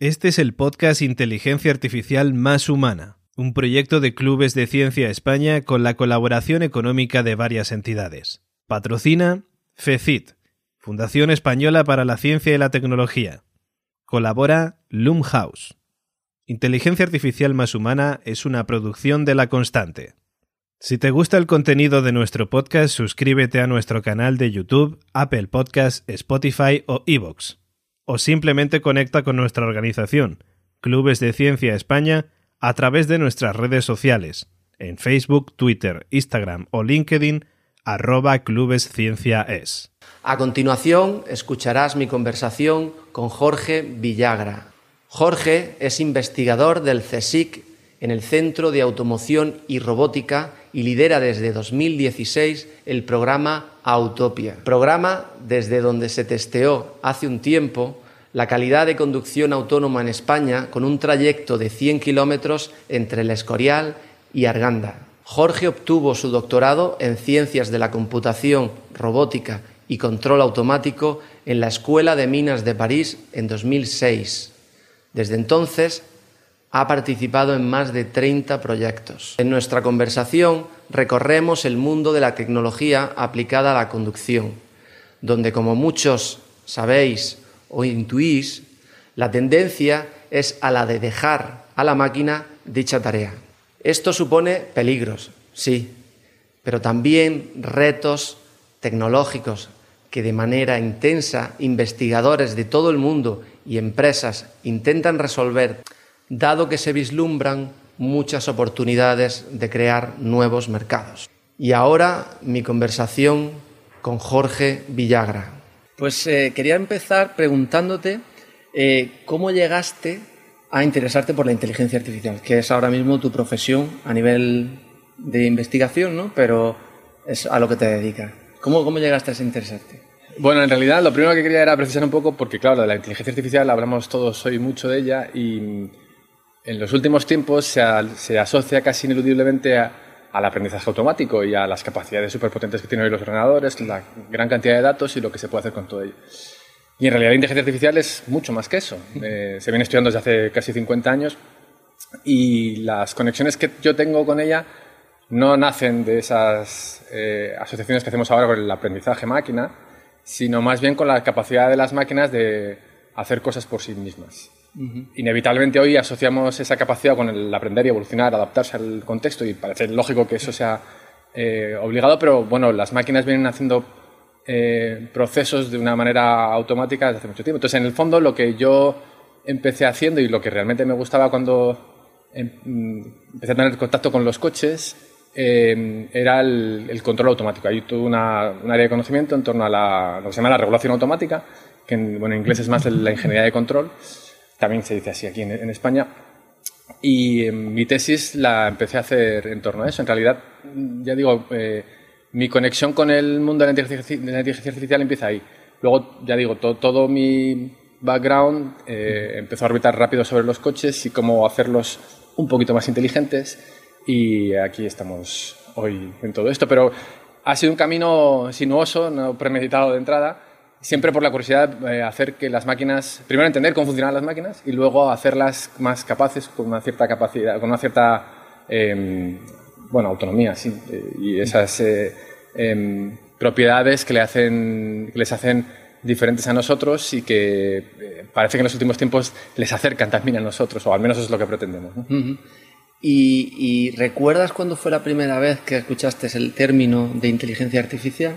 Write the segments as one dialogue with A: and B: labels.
A: Este es el podcast Inteligencia Artificial Más Humana, un proyecto de Clubes de Ciencia España con la colaboración económica de varias entidades. Patrocina FECIT, Fundación Española para la Ciencia y la Tecnología. Colabora Loomhouse. Inteligencia Artificial Más Humana es una producción de La Constante. Si te gusta el contenido de nuestro podcast, suscríbete a nuestro canal de YouTube, Apple Podcasts, Spotify o Evox. O simplemente conecta con nuestra organización, Clubes de Ciencia España, a través de nuestras redes sociales, en Facebook, Twitter, Instagram o LinkedIn, arroba clubescienciaes.
B: A continuación, escucharás mi conversación con Jorge Villagra. Jorge es investigador del CSIC en el Centro de Automoción y Robótica y lidera desde 2016 el programa Autopia, programa desde donde se testeó hace un tiempo la calidad de conducción autónoma en España con un trayecto de 100 kilómetros entre el Escorial y Arganda. Jorge obtuvo su doctorado en Ciencias de la Computación, Robótica y Control Automático en la Escuela de Minas de París en 2006. Desde entonces ha participado en más de 30 proyectos. En nuestra conversación recorremos el mundo de la tecnología aplicada a la conducción, donde como muchos sabéis o intuís, la tendencia es a la de dejar a la máquina dicha tarea. Esto supone peligros, sí, pero también retos tecnológicos que de manera intensa investigadores de todo el mundo y empresas intentan resolver dado que se vislumbran muchas oportunidades de crear nuevos mercados. Y ahora mi conversación con Jorge Villagra. Pues eh, quería empezar preguntándote eh, cómo llegaste a interesarte por la inteligencia artificial, que es ahora mismo tu profesión a nivel de investigación, ¿no? Pero es a lo que te dedicas. ¿Cómo, ¿Cómo llegaste a interesarte?
C: Bueno, en realidad lo primero que quería era precisar un poco, porque claro, de la inteligencia artificial hablamos todos hoy mucho de ella y en los últimos tiempos se, asocia casi ineludiblemente al aprendizaje automático y a las capacidades superpotentes que tienen hoy los ordenadores, la gran cantidad de datos y lo que se puede hacer con todo ello. Y en realidad la inteligencia artificial es mucho más que eso. Eh, se viene estudiando desde hace casi 50 años y las conexiones que yo tengo con ella no nacen de esas eh, asociaciones que hacemos ahora con el aprendizaje máquina, sino más bien con la capacidad de las máquinas de hacer cosas por sí mismas. Inevitablemente hoy asociamos esa capacidad con el aprender y evolucionar, adaptarse al contexto y parece lógico que eso sea eh, obligado, pero bueno, las máquinas vienen haciendo eh, procesos de una manera automática desde hace mucho tiempo. Entonces, en el fondo, lo que yo empecé haciendo y lo que realmente me gustaba cuando em, empecé a tener contacto con los coches em, era el, control automático. Ahí tuve una, un área de conocimiento en torno a la, lo que se llama la regulación automática, que en, bueno, en inglés es más la ingeniería de control también se dice así aquí en, España. Y eh, mi tesis la empecé a hacer en torno a eso. En realidad, ya digo, eh, mi conexión con el mundo de la inteligencia, artificial empieza ahí. Luego, ya digo, todo, mi background eh, empezó a orbitar rápido sobre los coches y cómo hacerlos un poquito más inteligentes. Y aquí estamos hoy en todo esto. Pero ha sido un camino sinuoso, no premeditado de entrada siempre por la curiosidad eh, hacer que las máquinas, primero entender cómo funcionan las máquinas y luego hacerlas más capaces con una cierta capacidad, con una cierta em, bueno, autonomía, sí, eh, y esas eh, em, propiedades que, le hacen, que les hacen diferentes a nosotros y que parece que en los últimos tiempos les acercan también a nosotros, o al menos es lo que pretendemos.
B: ¿Y, ¿Y recuerdas cuándo fue la primera vez que escuchaste el término de inteligencia artificial?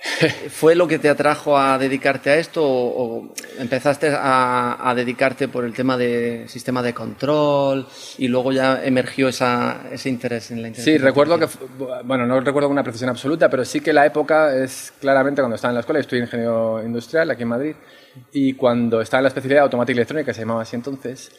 B: ¿Fue lo que te atrajo a dedicarte a esto o, empezaste a, dedicarte por el tema de sistema de control y luego ya emergió ese interés en la inteligencia?
C: Sí, recuerdo que, bueno, no recuerdo una precisión absoluta, pero sí que la época es claramente cuando estaba en la escuela, estudié ingeniero industrial aquí en Madrid, y cuando estaba en la especialidad de automática electrónica, se llamaba así entonces,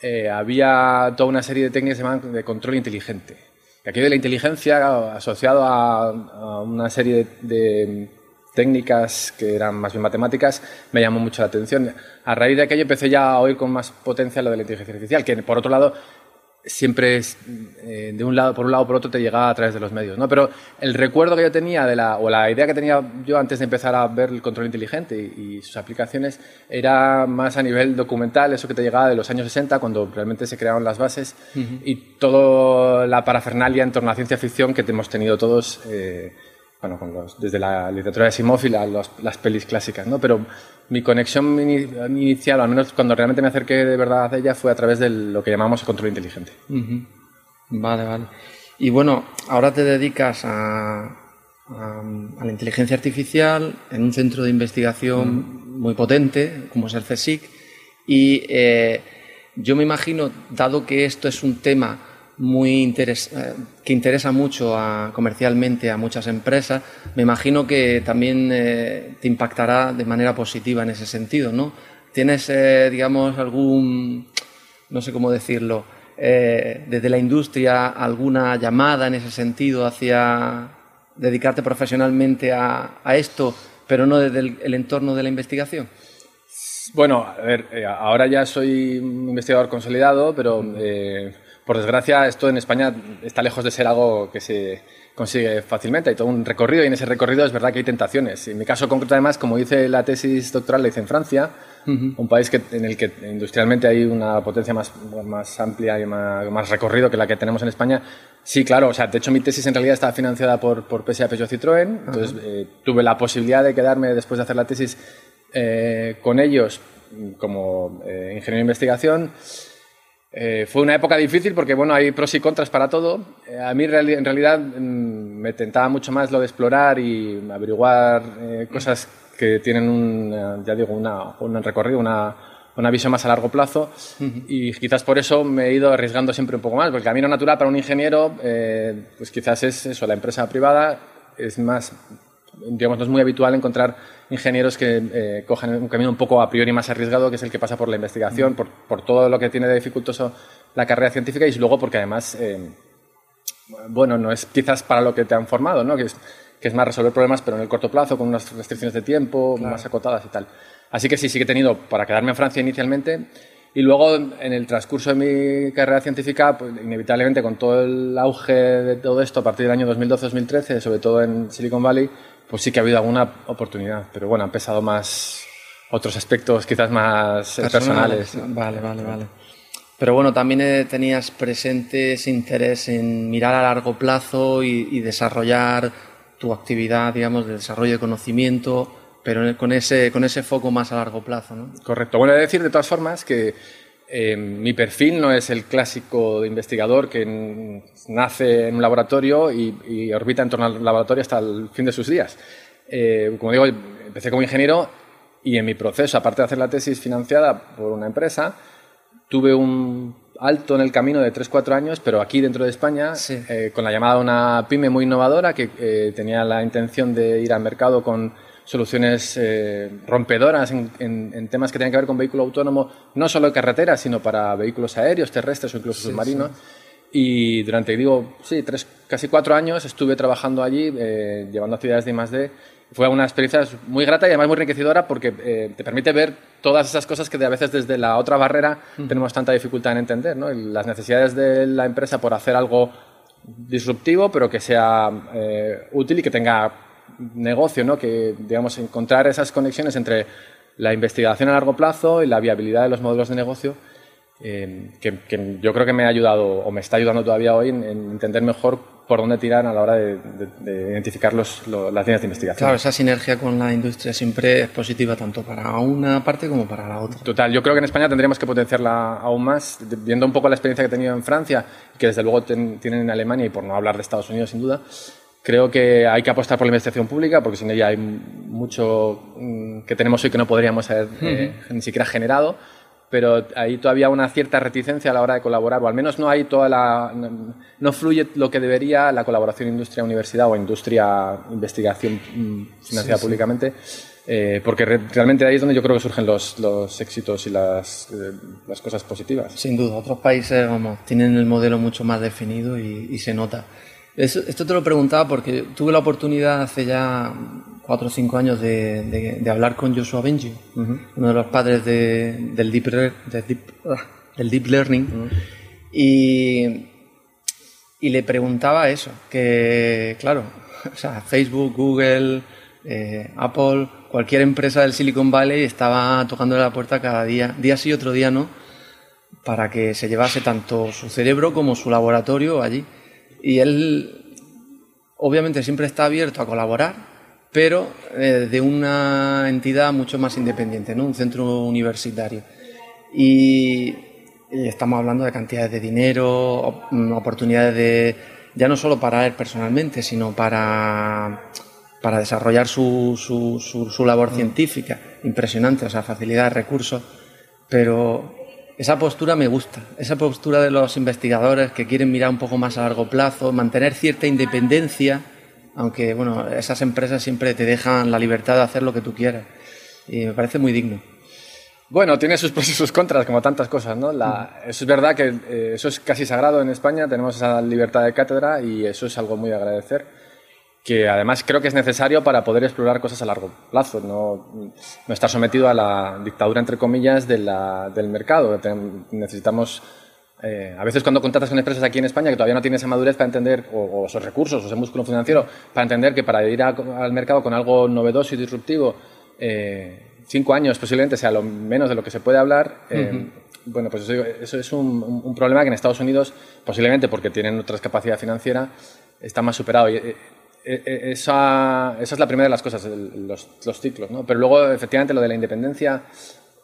C: eh, había toda una serie de técnicas de control inteligente aquí de la inteligencia asociado a, una serie de, técnicas que eran más bien matemáticas me llamó mucho la atención. A raíz de aquello empecé ya a oír con más potencia lo de la inteligencia artificial, que por otro lado siempre es, eh, de un lado por un lado por otro te llegaba a través de los medios no pero el recuerdo que yo tenía de la o la idea que tenía yo antes de empezar a ver el control inteligente y, sus aplicaciones era más a nivel documental eso que te llegaba de los años 60 cuando realmente se crearon las bases y toda la parafernalia en torno a la ciencia ficción que hemos tenido todos eh, bueno, con los, desde la literatura de Simov y las pelis clásicas, ¿no? Pero mi conexión inicial, al menos cuando realmente me acerqué de verdad a ella, fue a través de lo que llamamos control inteligente.
B: Vale, vale. Y bueno, ahora te dedicas a, a, la inteligencia artificial en un centro de investigación muy potente, como es el CSIC, y eh, yo me imagino, dado que esto es un tema muy eh, que interesa mucho comercialmente a muchas empresas, me imagino que también eh, te impactará de manera positiva en ese sentido, ¿no? ¿Tienes, eh, digamos, algún, no sé cómo decirlo, desde la industria alguna llamada en ese sentido hacia dedicarte profesionalmente a, esto, pero no desde el, entorno de la investigación?
C: Bueno, a ver, ahora ya soy un investigador consolidado, pero por desgracia, esto en España está lejos de ser algo que se consigue fácilmente. Hay todo un recorrido y en ese recorrido es verdad que hay tentaciones. En mi caso concreto, además, como hice la tesis doctoral, la hice en Francia, un país que, en el que industrialmente hay una potencia más, más amplia y más, recorrido que la que tenemos en España. Sí, claro. O sea, de hecho, mi tesis en realidad estaba financiada por, por PSA Peugeot Citroën. Entonces, eh, tuve la posibilidad de quedarme después de hacer la tesis eh, con ellos como eh, ingeniero de investigación. Eh, fue una época difícil porque bueno, hay pros y contras para todo. Eh, a mí en realidad mm, me tentaba mucho más lo de explorar y averiguar eh, cosas que tienen un, ya digo, una, un recorrido, una, una, visión más a largo plazo y quizás por eso me he ido arriesgando siempre un poco más, porque el camino natural para un ingeniero pues quizás es eso, la empresa privada es más, digamos, no es muy habitual encontrar ingenieros que eh, cogen un camino un poco a priori más arriesgado, que es el que pasa por la investigación, por, por, todo lo que tiene de dificultoso la carrera científica y luego porque además, eh, bueno, no es quizás para lo que te han formado, ¿no? que, es, que es más resolver problemas, pero en el corto plazo, con unas restricciones de tiempo más acotadas y tal. Así que sí, sí que he tenido para quedarme en Francia inicialmente. Y luego, en el transcurso de mi carrera científica, pues, inevitablemente con todo el auge de todo esto a partir del año 2012-2013, sobre todo en Silicon Valley, pues sí que ha habido alguna oportunidad, pero bueno, han pesado más otros aspectos quizás más personales.
B: Vale, vale, vale. Pero bueno, también eh, tenías presente ese interés en mirar a largo plazo y, desarrollar tu actividad, digamos, de desarrollo de conocimiento, pero con ese, con ese foco más a largo plazo, ¿no?
C: Correcto. Bueno, he de decir de todas formas que eh, mi perfil no es el clásico de investigador que nace en un laboratorio y, orbita en torno al laboratorio hasta el fin de sus días. Eh, como digo, empecé como ingeniero y en mi proceso, aparte de hacer la tesis financiada por una empresa, tuve un alto en el camino de 3-4 años, pero aquí dentro de España, eh, con la llamada de una pyme muy innovadora que tenía la intención de ir al mercado con soluciones eh, rompedoras en, temas que tienen que ver con vehículo autónomo, no solo en carreteras, sino para vehículos aéreos, terrestres o incluso submarinos. Y durante, digo, sí, tres, casi cuatro años estuve trabajando allí, eh, llevando actividades de I+.D. Fue una experiencia muy grata y además muy enriquecedora porque eh, te permite ver todas esas cosas que a veces desde la otra barrera tenemos tanta dificultad en entender. ¿no? Las necesidades de la empresa por hacer algo disruptivo, pero que sea útil y que tenga negocio, ¿no? que digamos, encontrar esas conexiones entre la investigación a largo plazo y la viabilidad de los modelos de negocio, eh, que, yo creo que me ha ayudado o me está ayudando todavía hoy en, entender mejor por dónde tirar a la hora de, identificar los, las líneas de investigación.
B: Claro, esa sinergia con la industria siempre es positiva tanto para una parte como para la otra.
C: Total, yo creo que en España tendríamos que potenciarla aún más, viendo un poco la experiencia que he tenido en Francia, que desde luego tienen en Alemania y por no hablar de Estados Unidos sin duda. Creo que hay que apostar por la investigación pública porque sin ella hay mucho mm, que tenemos hoy que no podríamos haber eh, ni siquiera generado, pero hay todavía una cierta reticencia a la hora de colaborar, o al menos no hay toda la. no fluye lo que debería la colaboración industria-universidad o industria-investigación mm, financiada públicamente. Eh, porque realmente ahí es donde yo creo que surgen los, los éxitos y las, eh, las, cosas positivas.
B: Sin duda, otros países vamos, tienen el modelo mucho más definido y, y se nota esto te lo preguntaba porque tuve la oportunidad hace ya cuatro o cinco años de, hablar con Joshua Benji, uno de los padres del, deep, ah, deep, Learning. Y, y le preguntaba eso, que claro, o sea, Facebook, Google, eh, Apple, cualquier empresa del Silicon Valley estaba tocando la puerta cada día, día sí, otro día no, para que se llevase tanto su cerebro como su laboratorio allí. Y él, obviamente, siempre está abierto a colaborar, pero eh, de una entidad mucho más independiente, ¿no? un centro universitario. Y, estamos hablando de cantidades de dinero, oportunidades de, ya no solo para él personalmente, sino para, para desarrollar su, su, su, labor mm. científica. Impresionante, o sea, facilidad de recursos. Pero esa postura me gusta, esa postura de los investigadores que quieren mirar un poco más a largo plazo, mantener cierta independencia aunque bueno, esas empresas siempre te dejan la libertad de hacer lo que tú quieras. Y me parece muy digno.
C: Bueno, tiene sus pros y sus contras, como tantas cosas, ¿no? Eso es verdad que eh, eso es casi sagrado en España, tenemos esa libertad de cátedra y eso es algo muy de agradecer, que además creo que es necesario para poder explorar cosas a largo plazo, no, no estar sometido a la dictadura, entre comillas, de la, del mercado. Necesitamos eh, a veces cuando contratas con empresas aquí en España que todavía no tienen esa madurez para entender, o, esos recursos, o ese músculo financiero, para entender que para ir al mercado con algo novedoso y disruptivo, eh, cinco años posiblemente sea lo menos de lo que se puede hablar, eh, bueno, pues eso, es un, problema que en Estados Unidos, posiblemente porque tienen otra capacidad financiera, está más superado. Y, esa, esa, es la primera de las cosas, los, los, ciclos. ¿no? Pero luego, efectivamente, lo de la independencia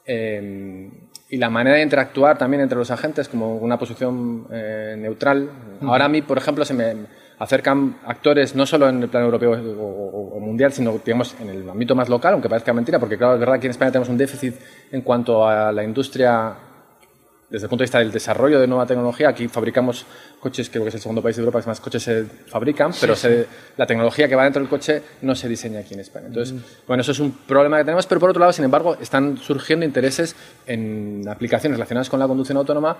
C: y la manera de interactuar también entre los agentes como una posición eh, neutral. Ahora a mí, por ejemplo, se me acercan actores no solo en el plano europeo o, mundial, sino digamos en el ámbito más local, aunque parezca mentira, porque claro, es verdad que aquí en España tenemos un déficit en cuanto a la industria desde el punto de vista del desarrollo de nueva tecnología, aquí fabricamos coches, creo que es el segundo país de Europa que más coches se fabrican, pero la tecnología que va dentro del coche no se diseña aquí en España. Entonces, bueno, eso es un problema que tenemos, pero por otro lado, sin embargo, están surgiendo intereses en aplicaciones relacionadas con la conducción autónoma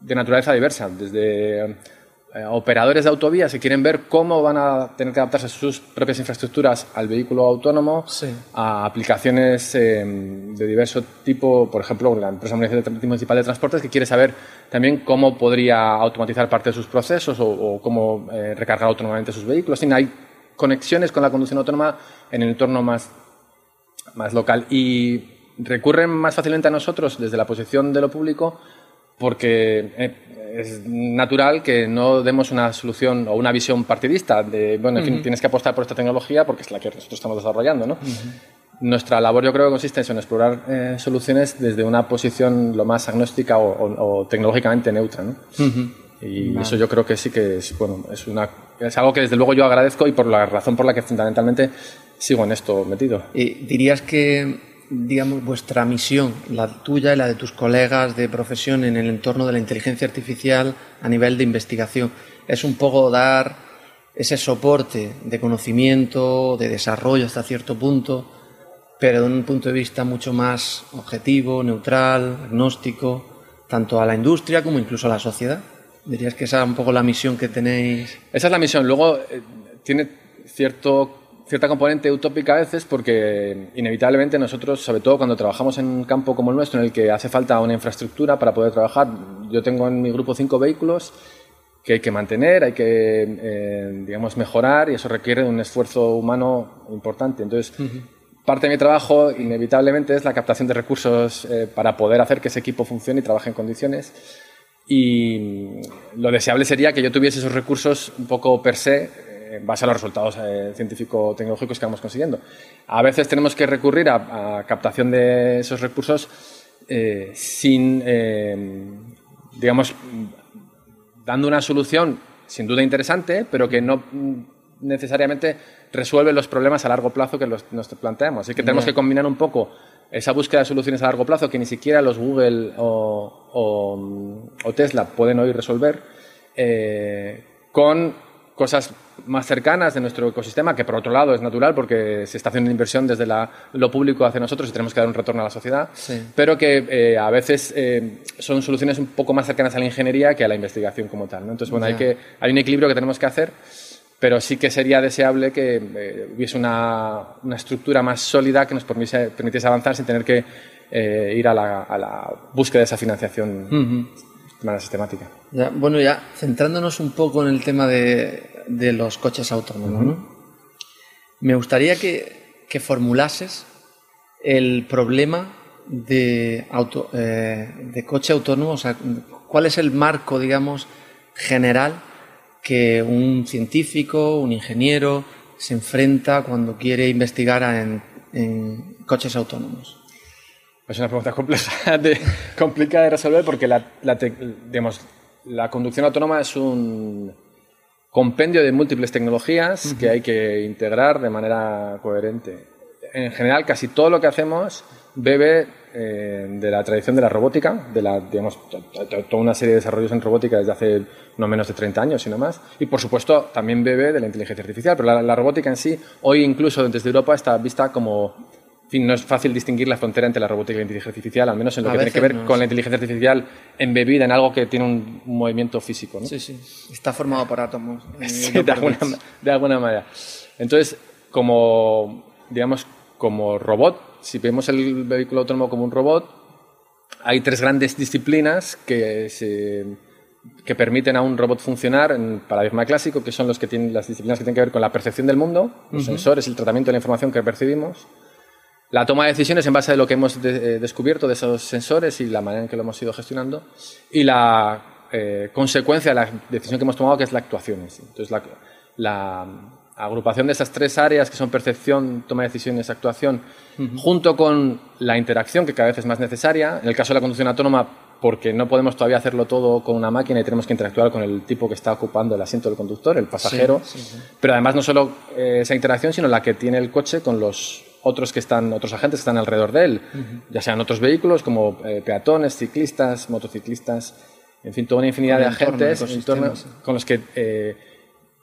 C: de naturaleza diversa, desde eh, operadores de autovías que quieren ver cómo van a tener que adaptarse sus propias infraestructuras al vehículo autónomo, a aplicaciones eh, de diverso tipo, por ejemplo, la empresa municipal de transportes que quiere saber también cómo podría automatizar parte de sus procesos o, cómo eh, recargar autónomamente sus vehículos. hay conexiones con la conducción autónoma en el entorno más, más local y recurren más fácilmente a nosotros desde la posición de lo público porque eh, es natural que no demos una solución o una visión partidista de, bueno, en fin, tienes que apostar por esta tecnología porque es la que nosotros estamos desarrollando, ¿no? Nuestra labor yo creo que consiste en explorar eh, soluciones desde una posición lo más agnóstica o, tecnológicamente neutra, ¿no? Y eso yo creo que sí que es, bueno, es, una, es algo que desde luego yo agradezco y por la razón por la que fundamentalmente sigo en esto metido.
B: ¿Y dirías que digamos, vuestra misión, la tuya y la de tus colegas de profesión en el entorno de la inteligencia artificial a nivel de investigación? Es un poco dar ese soporte de conocimiento, de desarrollo hasta cierto punto, pero de un punto de vista mucho más objetivo, neutral, agnóstico, tanto a la industria como incluso a la sociedad. Dirías que esa es un poco la misión que tenéis.
C: Esa es la misión. Luego eh, tiene cierto cierta componente utópica a veces porque inevitablemente nosotros, sobre todo cuando trabajamos en un campo como el nuestro, en el que hace falta una infraestructura para poder trabajar, yo tengo en mi grupo cinco vehículos que hay que mantener, hay que, eh, digamos, mejorar y eso requiere un esfuerzo humano importante. Entonces, parte de mi trabajo inevitablemente es la captación de recursos eh, para poder hacer que ese equipo funcione y trabaje en condiciones. Y lo deseable sería que yo tuviese esos recursos un poco per se en base a los resultados eh, científico-tecnológicos que vamos consiguiendo. A veces tenemos que recurrir a, captación de esos recursos eh, sin, eh, digamos, dando una solución sin duda interesante, pero que no necesariamente resuelve los problemas a largo plazo que nos planteamos. Así que tenemos que combinar un poco esa búsqueda de soluciones a largo plazo que ni siquiera los Google o, o Tesla pueden hoy resolver con cosas más cercanas de nuestro ecosistema, que por otro lado es natural porque se está haciendo inversión desde lo público hacia nosotros y tenemos que dar un retorno a la sociedad, pero que eh, a veces eh, son soluciones un poco más cercanas a la ingeniería que a la investigación como tal. Entonces, bueno, hay, que, hay un equilibrio que tenemos que hacer, pero sí que sería deseable que eh, hubiese una, una, estructura más sólida que nos permitiese, avanzar sin tener que ir a la, a la, búsqueda de esa financiación. de manera sistemática.
B: Ya, bueno, ya centrándonos un poco en el tema de, de los coches autónomos, ¿no? me gustaría que, que, formulases el problema de, auto, eh, de coche autónomo, o sea, cuál es el marco, digamos, general que un científico, un ingeniero se enfrenta cuando quiere investigar en, en coches autónomos.
C: Es una pregunta compleja de, complicada de resolver porque la, la, digamos, la conducción autónoma es un compendio de múltiples tecnologías que hay que integrar de manera coherente. En general, casi todo lo que hacemos bebe eh, de la tradición de la robótica, de la, digamos, toda una serie de desarrollos en robótica desde hace no menos de 30 años, sino más. Y, por supuesto, también bebe de la inteligencia artificial. Pero la, la robótica en sí, hoy incluso desde Europa, está vista como en fin, no es fácil distinguir la frontera entre la robótica y la inteligencia artificial, al menos en lo que tiene que ver no con la inteligencia artificial embebida en algo que tiene un, un movimiento físico. ¿no?
B: Sí, sí. Está formado por átomos.
C: Sí, de, alguna, de, alguna, manera. Entonces, como, digamos, como robot, si vemos el vehículo autónomo como un robot, hay tres grandes disciplinas que, se, que permiten a un robot funcionar en paradigma clásico, que son los que tienen, las disciplinas que tienen que ver con la percepción del mundo, los uh -huh. sensores, el tratamiento de la información que percibimos, la toma de decisiones en base a lo que hemos de, eh, descubierto de esos sensores y la manera en que lo hemos ido gestionando y la eh, consecuencia de la decisión que hemos tomado que es la actuación. Entonces la, la, agrupación de esas tres áreas que son percepción, toma de decisiones, actuación, uh -huh. junto con la interacción que cada vez es más necesaria. En el caso de la conducción autónoma, porque no podemos todavía hacerlo todo con una máquina y tenemos que interactuar con el tipo que está ocupando el asiento del conductor, el pasajero. Sí, sí, sí. Pero además no solo eh, esa interacción, sino la que tiene el coche con los otros que están, otros agentes que están alrededor de él, uh -huh. ya sean otros vehículos como eh, peatones, ciclistas, motociclistas, en fin, toda una infinidad de agentes entorno, con los que eh,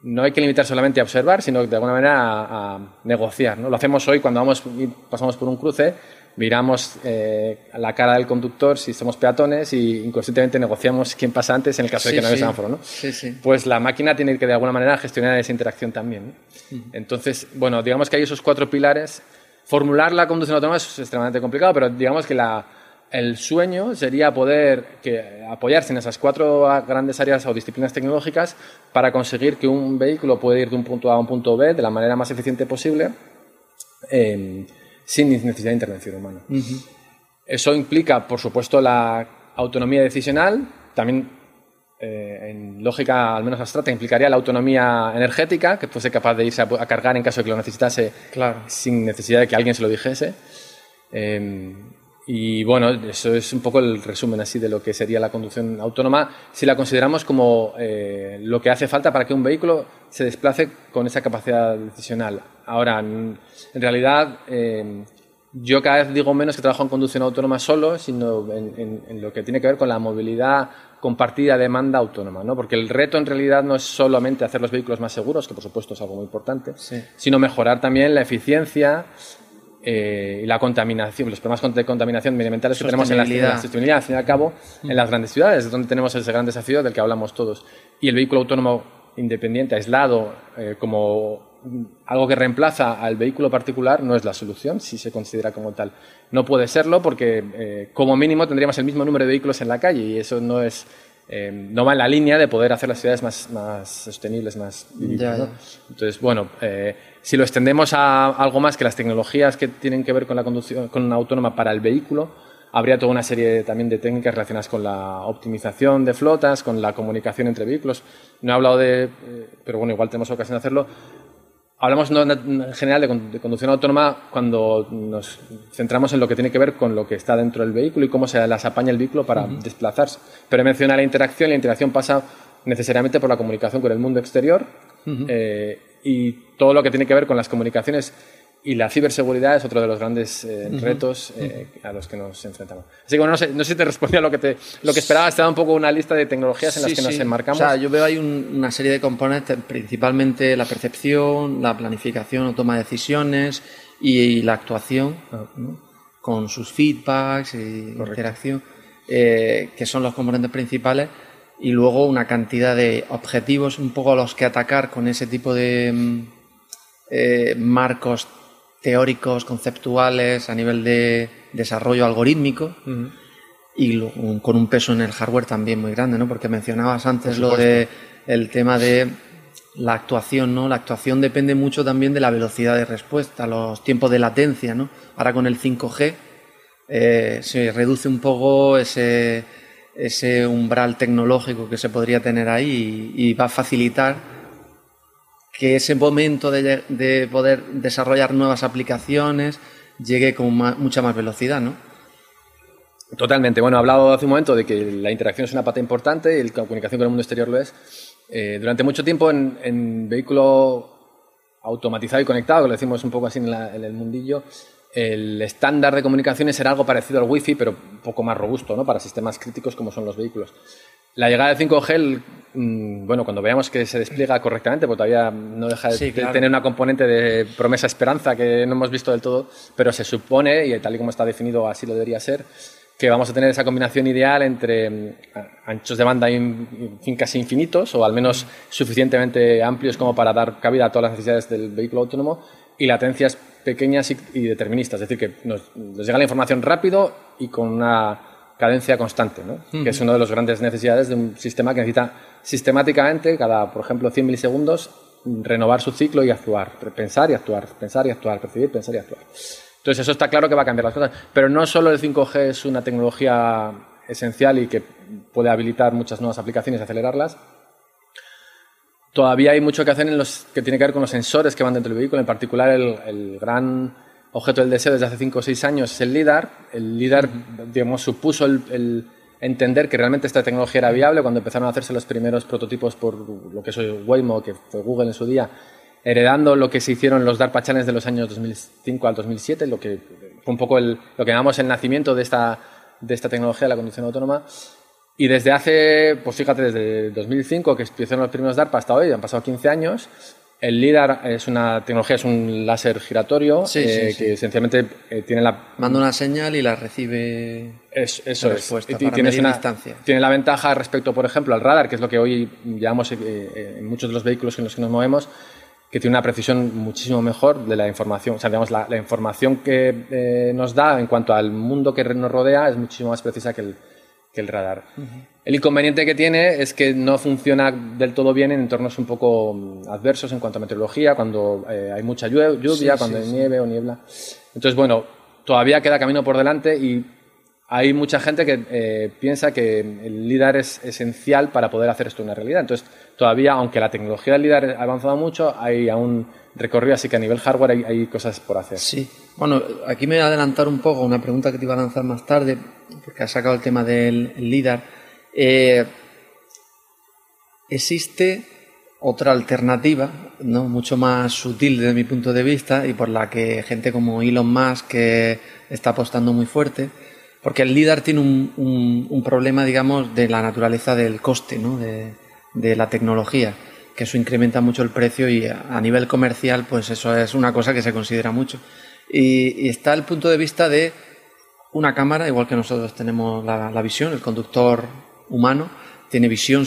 C: no hay que limitar solamente a observar, sino de alguna manera a, a negociar. ¿no? Lo hacemos hoy cuando vamos, pasamos por un cruce, miramos eh, a la cara del conductor si somos peatones y inconscientemente negociamos quién pasa antes en el caso sí, de que no haya sí. semáforo. ¿no?
B: Sí,
C: pues la máquina tiene que de alguna manera gestionar esa interacción también. ¿no? Uh -huh. Entonces, bueno, digamos que hay esos cuatro pilares Formular la conducción autónoma es extremadamente complicado, pero digamos que la, el sueño sería poder que, apoyarse en esas cuatro grandes áreas o disciplinas tecnológicas para conseguir que un vehículo pueda ir de un punto A a un punto B de la manera más eficiente posible eh, sin necesidad de intervención humana. Uh -huh. Eso implica, por supuesto, la autonomía decisional, también eh, en lógica al menos abstracta, implicaría la autonomía energética, que fuese capaz de irse a, a cargar en caso de que lo necesitase
B: claro.
C: sin necesidad de que alguien se lo dijese. Eh, y bueno, eso es un poco el resumen así de lo que sería la conducción autónoma, si la consideramos como eh, lo que hace falta para que un vehículo se desplace con esa capacidad decisional. Ahora, en, realidad, eh, yo cada vez digo menos que trabajo en conducción autónoma solo, sino en, en, en, lo que tiene que ver con la movilidad compartida demanda autónoma, ¿no? Porque el reto en realidad no es solamente hacer los vehículos más seguros, que por supuesto es algo muy importante,
B: sí.
C: sino mejorar también la eficiencia eh, y la contaminación, los problemas de contaminación medioambientales que tenemos en la, en la sostenibilidad, al fin y al cabo, en las grandes ciudades, donde tenemos ese gran desafío del que hablamos todos. Y el vehículo autónomo independiente, aislado, eh, como algo que reemplaza al vehículo particular no es la solución, si se considera como tal. No puede serlo porque, eh, como mínimo, tendríamos el mismo número de vehículos en la calle y eso no es. Eh, no va en la línea de poder hacer las ciudades más, más sostenibles, más
B: vivibles.
C: ¿no? Entonces, bueno, eh, si lo extendemos a algo más que las tecnologías que tienen que ver con la conducción con una autónoma para el vehículo, habría toda una serie también de técnicas relacionadas con la optimización de flotas, con la comunicación entre vehículos. No he hablado de, pero bueno, igual tenemos ocasión de hacerlo, hablamos no, en general de, de, conducción autónoma cuando nos centramos en lo que tiene que ver con lo que está dentro del vehículo y cómo se las apaña el vehículo para uh -huh. desplazarse. Pero menciona la interacción, la interacción pasa necesariamente por la comunicación con el mundo exterior uh -huh. eh, y todo lo que tiene que ver con las comunicaciones y la ciberseguridad es otro de los grandes eh, uh -huh. retos eh, a los que nos enfrentamos. Así que bueno, no sé, no sé si te respondía lo que, te, lo que esperaba, te da un poco una lista de tecnologías en las que
B: sí.
C: nos enmarcamos.
B: O sea, yo veo ahí un, una serie de componentes, principalmente la percepción, la planificación o toma de decisiones y, y la actuación, ¿no? con sus feedbacks y Correcto. interacción, eh, que son los componentes principales y luego una cantidad de objetivos un poco a los que atacar con ese tipo de mm, eh, marcos teóricos, conceptuales, a nivel de desarrollo algorítmico. Uh -huh. y con un peso en el hardware también muy grande, ¿no? Porque mencionabas antes lo de el tema de la actuación, ¿no? La actuación depende mucho también de la velocidad de respuesta, los tiempos de latencia, ¿no? Ahora con el 5G eh, se reduce un poco ese, ese umbral tecnológico que se podría tener ahí y, va a facilitar que ese momento de, poder desarrollar nuevas aplicaciones llegue con mucha más velocidad, ¿no?
C: Totalmente. Bueno, he hablado hace un momento de que la interacción es una pata importante y la comunicación con el mundo exterior lo es. Eh, durante mucho tiempo en, vehículo automatizado y conectado, que lo decimos un poco así en, el mundillo, el estándar de comunicaciones era algo parecido al Wi-Fi, pero un poco más robusto ¿no? para sistemas críticos como son los vehículos. La llegada del 5G, mm, bueno, cuando veamos que se despliega correctamente, porque todavía no deja de, tener una componente de promesa-esperanza que no hemos visto del todo, pero se supone, y tal y como está definido así lo debería ser, que vamos a tener esa combinación ideal entre mm, anchos de banda casi infinitos o al menos suficientemente amplios como para dar cabida a todas las necesidades del vehículo autónomo y latencias pequeñas y, deterministas, es decir, que nos, llega la información rápido y con una cadencia constante, ¿no? que es una de las grandes necesidades de un sistema que necesita sistemáticamente, cada, por ejemplo, 100 milisegundos, renovar su ciclo y actuar, pensar y actuar, pensar y actuar, percibir, pensar y actuar. Entonces, eso está claro que va a cambiar las cosas. Pero no solo el 5G es una tecnología esencial y que puede habilitar muchas nuevas aplicaciones y acelerarlas. Todavía hay mucho que hacer en los que tiene que ver con los sensores que van dentro del vehículo. En particular, el, gran objeto del deseo desde hace 5 o 6 años es el LIDAR. El LIDAR, digamos, supuso el, entender que realmente esta tecnología era viable cuando empezaron a hacerse los primeros prototipos por lo que es Waymo, que fue Google en su día, heredando lo que se hicieron los DARPA Challenge de los años 2005 al 2007, lo que fue un poco el, lo que llamamos el nacimiento de esta, de esta tecnología de la conducción autónoma. Y desde hace, pues fíjate, desde 2005 que empezaron los primeros DARPA hasta hoy, han pasado 15 años, el LIDAR es una tecnología, es un láser giratorio eh, que esencialmente eh, tiene la...
B: Manda una señal y la recibe...
C: Es, eso es. Y tiene una, distancia. Tiene la ventaja respecto, por ejemplo, al radar, que es lo que hoy llevamos eh, en muchos de los vehículos en los que nos movemos, que tiene una precisión muchísimo mejor de la información. O sea, digamos, la, información que eh, nos da en cuanto al mundo que nos rodea es muchísimo más precisa que el, que el radar. El inconveniente que tiene es que no funciona del todo bien en entornos un poco mm, adversos en cuanto a meteorología, cuando eh, hay mucha lluvia, cuando hay nieve o niebla. Entonces, bueno, todavía queda camino por delante y hay mucha gente que eh, piensa que el LIDAR es esencial para poder hacer esto una realidad. Entonces, todavía, aunque la tecnología del LIDAR ha avanzado mucho, hay aún recorrido, así que a nivel hardware hay, cosas por hacer.
B: Sí. Bueno, aquí me voy a adelantar un poco una pregunta que te iba a lanzar más tarde, porque has sacado el tema del LIDAR. Eh, ¿Existe otra alternativa, ¿no? mucho más sutil desde mi punto de vista y por la que gente como Elon Musk está apostando muy fuerte? Porque el LIDAR tiene un, problema, digamos, de la naturaleza del coste, ¿no? de, la tecnología, que eso incrementa mucho el precio y a, nivel comercial, pues eso es una cosa que se considera mucho. Y, está el punto de vista de una cámara, igual que nosotros tenemos la, visión, el conductor humano tiene visión